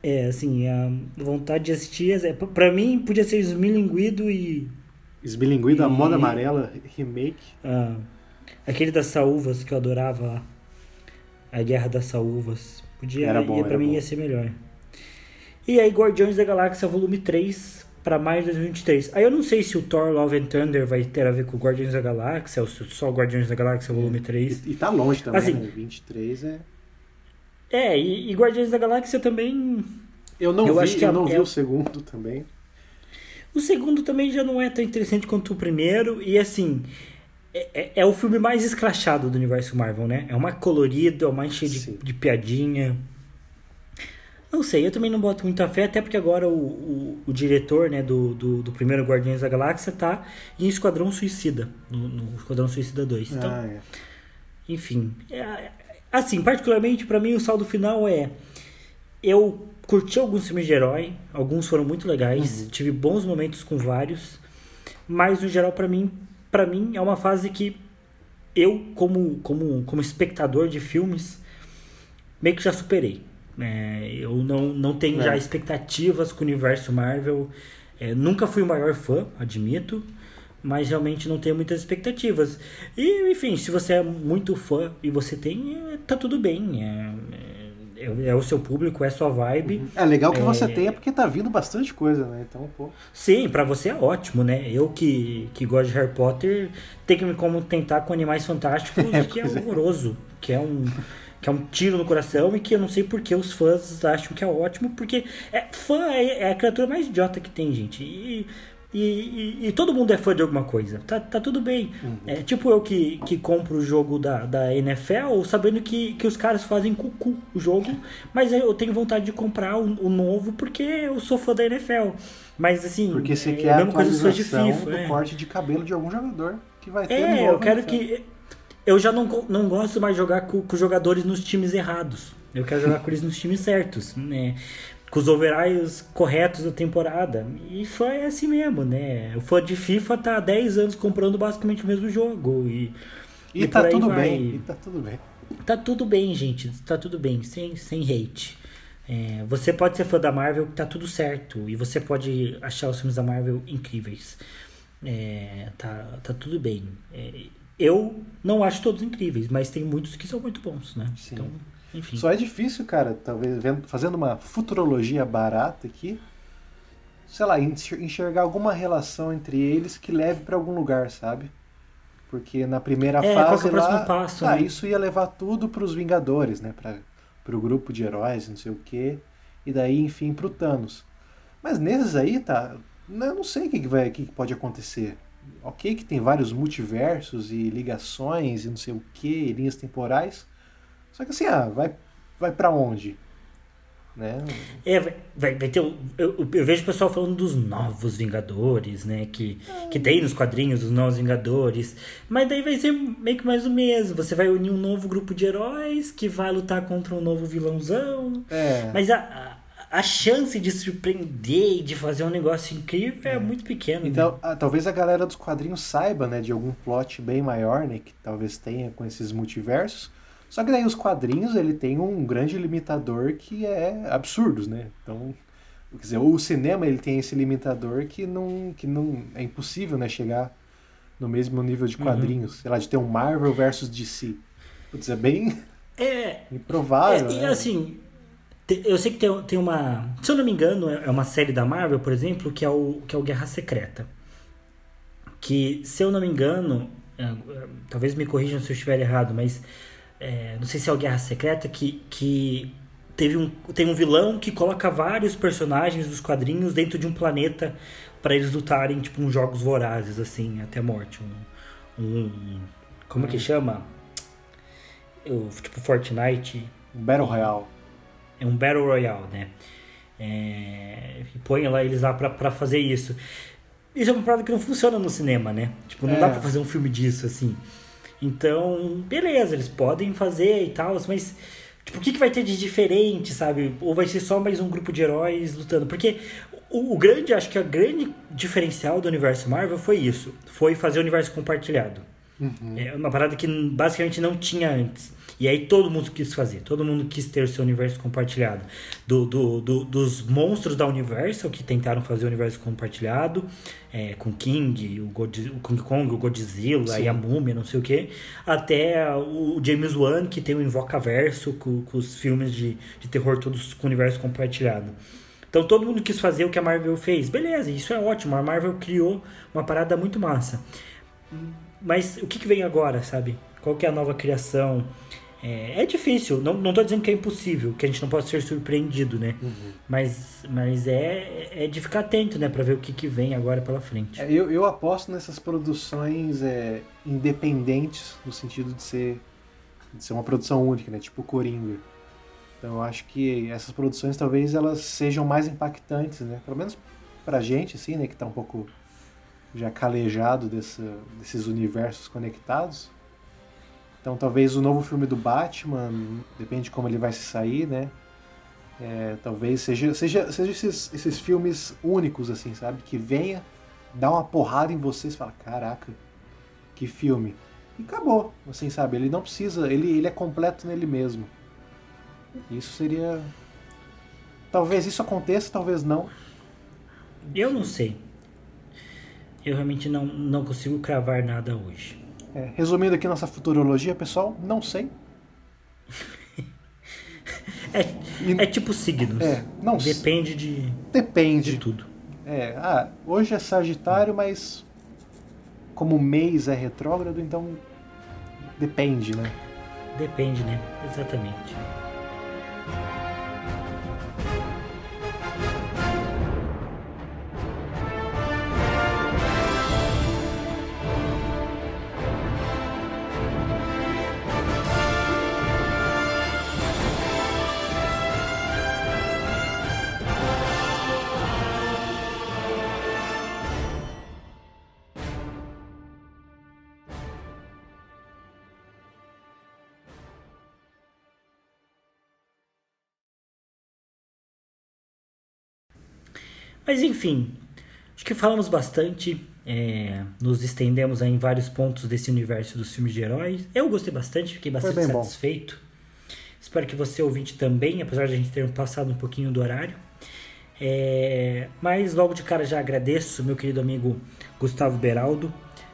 É, assim, a vontade de assistir. É, pra mim, podia ser Esmilinguido e. Esmilinguido, a E- moda amarela, remake. ah, aquele das saúvas que eu adorava lá. A Guerra das Saúvas. Podia, Era bom, ia, pra mim bom. ia ser melhor. E aí, Guardiões da Galáxia Volume 3 pra mais de 2023. Aí eu não sei se o Thor Love and Thunder vai ter a ver com Guardiões da Galáxia ou se só Guardiões da Galáxia Volume 3. E, e tá longe também, Assim- né? 23 é. É, e, e Guardiões da Galáxia também. Eu não Eu vi, acho que eu é- não vi é- o segundo também. O segundo também já não é tão interessante quanto o primeiro. E assim. É, é- é o filme mais escrachado do universo Marvel, né? É uma colorida, é uma cheia Sim. de, de piadinha. Não sei, eu também não boto muita fé, até porque agora o, o, o diretor né, do, do, do primeiro Guardiões da Galáxia tá em Esquadrão Suicida, no, no Esquadrão Suicida 2. Então, Ah, é. enfim, é- assim, particularmente pra mim o saldo final é eu curti alguns filmes de herói, alguns foram muito legais, tive bons momentos com vários, mas no geral pra mim, para mim é uma fase que eu como como como espectador de filmes meio que já superei. É, eu não, não tenho É. já expectativas com o universo Marvel. É, nunca fui o maior fã, admito, mas realmente não tenho muitas expectativas. E, enfim, se você é muito fã e você tem, é, tá tudo bem. É, é, o seu público, é sua vibe. É legal que É. você tenha, porque tá vindo bastante coisa, né? Então, pô. Sim, pra você é ótimo, né? Eu que, que gosto de Harry Potter, tem que me contentar com Animais Fantásticos, É, que é é. horroroso, que é um que é um tiro no coração e que eu não sei porque os fãs acham que é ótimo, porque é, fã é, é a criatura mais idiota que tem, gente. E, e, e- e todo mundo é fã de alguma coisa. Tá, tá tudo bem. Uhum. É tipo eu que, que compro o jogo da, da NFL sabendo que, que os caras fazem cucu o jogo, mas eu tenho vontade de comprar o, o novo porque eu sou fã da NFL. Mas assim, Porque você é quer a a mesma coisa fãs de FIFA. do é. corte de cabelo de algum jogador que vai ter É, eu quero que. Eu já não, não gosto mais de jogar com, com jogadores nos times errados. Eu quero jogar com eles nos times certos, né? Com os overalls corretos da temporada. E é assim mesmo, né? O fã de FIFA tá há 10 anos comprando basicamente o mesmo jogo. E, E, e tá tudo vai. bem, e tá tudo bem. Tá tudo bem, gente. Tá tudo bem, sem, sem hate. É, você pode ser fã da Marvel, que tá tudo certo. E você pode achar os filmes da Marvel incríveis. É, tá, tá tudo bem. É, eu não acho todos incríveis, mas tem muitos que são muito bons, né? Sim. Então, enfim. Só é difícil, cara, talvez vendo- fazendo uma futurologia barata aqui, sei lá, enxer- enxergar alguma relação entre eles que leve pra algum lugar, sabe? Porque na primeira É, é fase o próximo lá, passo, ah, né? isso ia levar tudo pros Vingadores, né, para pro grupo de heróis, não sei o quê, e daí enfim pro Thanos. Mas nesses aí, tá, né, eu não sei o que, vai, o que, que pode acontecer. OK que tem vários multiversos e ligações e não sei o que, linhas temporais. Só que assim, ah, vai vai para onde? Né? É, vai, vai, ter. Eu, eu- eu vejo o pessoal falando dos novos Vingadores, né? Que, que tem nos quadrinhos os novos Vingadores. Mas daí vai ser meio que mais o mesmo. Você vai unir um novo grupo de heróis que vai lutar contra um novo vilãozão. É. Mas a, a, a chance de surpreender e de fazer um negócio incrível é, muito pequena. Então, ah, talvez a galera dos quadrinhos saiba, né, de algum plot bem maior, né, que talvez tenha com esses multiversos. Só que daí os quadrinhos, ele tem um grande limitador que é absurdos, né? Então, quer dizer, o cinema ele tem esse limitador que não, que não é impossível, né, chegar no mesmo nível de quadrinhos, uhum. sei lá, de ter um Marvel versus DC. Putz, é bem é improvável. É, né? E assim, eu sei que tem, tem uma, se eu não me engano, é uma série da Marvel, por exemplo, que é o que é o Guerra Secreta. Que, se eu não me engano, é, é, talvez me corrijam se eu estiver errado, mas é, não sei se é o Guerra Secreta que, que teve um, tem um vilão que coloca vários personagens dos quadrinhos dentro de um planeta para eles lutarem tipo uns jogos vorazes assim até a morte. Um, um como é que hum. chama? Tipo Fortnite. Battle Royale. É um Battle Royale né? É, e põe lá eles lá para fazer isso. Isso é uma parada que não funciona no cinema né? Tipo não é. dá para fazer um filme disso assim então, beleza, eles podem fazer e tal, mas tipo, o que, que vai ter de diferente, sabe? Ou vai ser só mais um grupo de heróis lutando? Porque o, o grande, acho que a grande diferencial do universo Marvel foi isso: foi fazer o universo compartilhado. Uhum. É uma parada que basicamente não tinha antes. E aí todo mundo quis fazer, todo mundo quis ter seu universo compartilhado. Do, do, do dos monstros da Universal que tentaram fazer o universo compartilhado, é, com King, o, God, o King Kong, o Godzilla Sim. e a Múmia, não sei o que, até o James Wan que tem o Invocaverso com, com os filmes de, de terror todos com o universo compartilhado. Então todo mundo quis fazer o que a Marvel fez. Beleza, isso é ótimo. A Marvel criou uma parada muito massa. Mas o que, que vem agora, sabe? Qual que é a nova criação? É, é, difícil, não, não tô dizendo que é impossível, que a gente não pode ser surpreendido, né? Uhum. Mas, mas é, é de ficar atento, né? Pra ver o que, que vem agora pela frente. É, eu, eu aposto nessas produções é, independentes, no sentido de ser, de ser uma produção única, né? Tipo Coringa. Então eu acho que essas produções talvez elas sejam mais impactantes, né? Pelo menos pra gente, assim, né? Que tá um pouco já calejado desse, desses universos conectados então talvez o novo filme do Batman, depende de como ele vai se sair, né? É, talvez seja, seja, seja esses, esses filmes únicos, assim, sabe? Que venha, dá uma porrada em vocês e fala, caraca, que filme. E acabou, assim, sabe? Ele não precisa, ele, ele é completo nele mesmo. Isso seria. Talvez isso aconteça, talvez não. Eu não sei. Eu realmente não, não consigo cravar nada hoje. É, resumindo aqui nossa futurologia, pessoal, não sei. é, e, é tipo signos. É, não Depende de. Depende. De tudo. É, ah, hoje é Sagitário, mas como o mês é retrógrado, então depende, né? Depende, né? Exatamente. Mas enfim, acho que falamos bastante, é, nos estendemos em vários pontos desse universo dos filmes de heróis. Eu gostei bastante, fiquei bastante satisfeito. Bom. Espero que você ouvinte também, apesar de a gente ter passado um pouquinho do horário. É, mas logo de cara já agradeço meu querido amigo Gustavo Beraldo.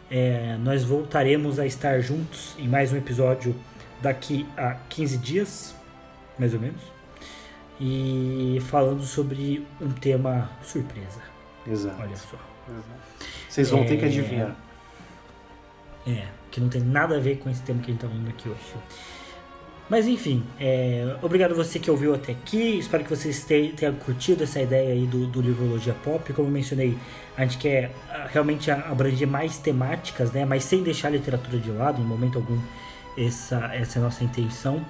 É, nós voltaremos a estar juntos em mais um episódio daqui a 15 dias, mais ou menos e falando sobre um tema surpresa. Exato. Olha só. Exato. Vocês vão é... ter que adivinhar. É, que não tem nada a ver com esse tema que a gente está falando aqui hoje. Mas enfim, é, obrigado você que ouviu até aqui. Espero que vocês tenham curtido essa ideia aí do, do Livrologia Pop. Como eu mencionei, a gente quer ah, realmente abranger mais temáticas, né? Mas sem deixar a literatura de lado, em momento algum. Essa, essa é a nossa intenção.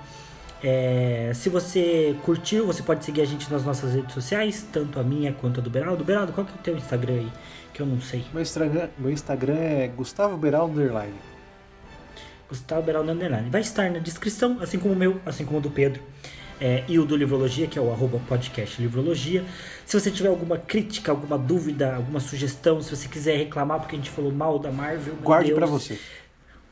É, se você curtiu, você pode seguir a gente nas nossas redes sociais, tanto a minha quanto a do Beraldo. Beraldo, qual que é o teu Instagram aí? Que eu não sei. Meu Instagram, meu Instagram é Gustavo Beraldo Underline. Gustavo Beraldo Underline. Vai estar na descrição, assim como o meu, assim como o do Pedro. É, e o do Livrologia, que é o arroba podcast Livrologia. Se você tiver alguma crítica, alguma dúvida, alguma sugestão, se você quiser reclamar porque a gente falou mal da Marvel, guarde para você.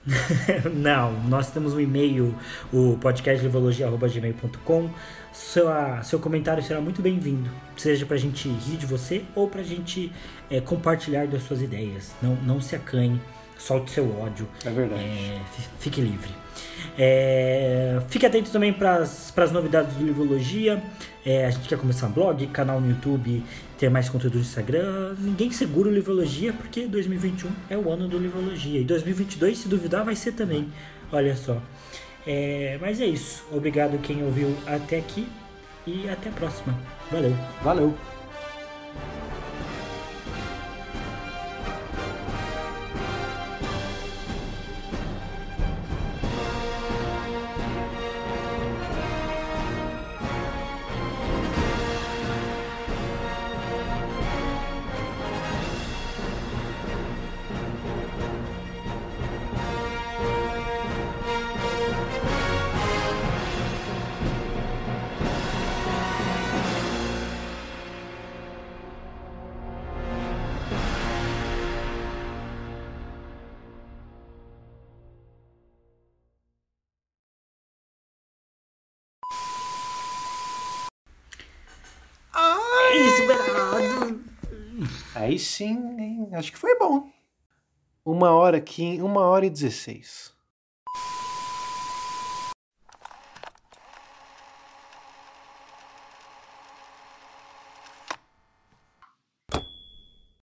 Não, nós temos um e-mail, o podcastlivologia.gmail.com. Seu, seu comentário será muito bem-vindo, seja pra gente rir de você ou pra gente é, compartilhar das suas ideias. Não, não se acanhe, solte seu ódio. É verdade. É, fique livre. É, fique atento também para as novidades do Livrologia. É, a gente quer começar um blog, canal no YouTube, ter mais conteúdo no Instagram. Ninguém segura o Livrologia porque 2021 é o ano do Livrologia. E 2022, se duvidar, vai ser também. Olha só. É, mas é isso. Obrigado quem ouviu até aqui e até a próxima. Valeu. Valeu. Aí sim, hein? acho que foi bom. Uma hora aqui, uma hora e dezesseis.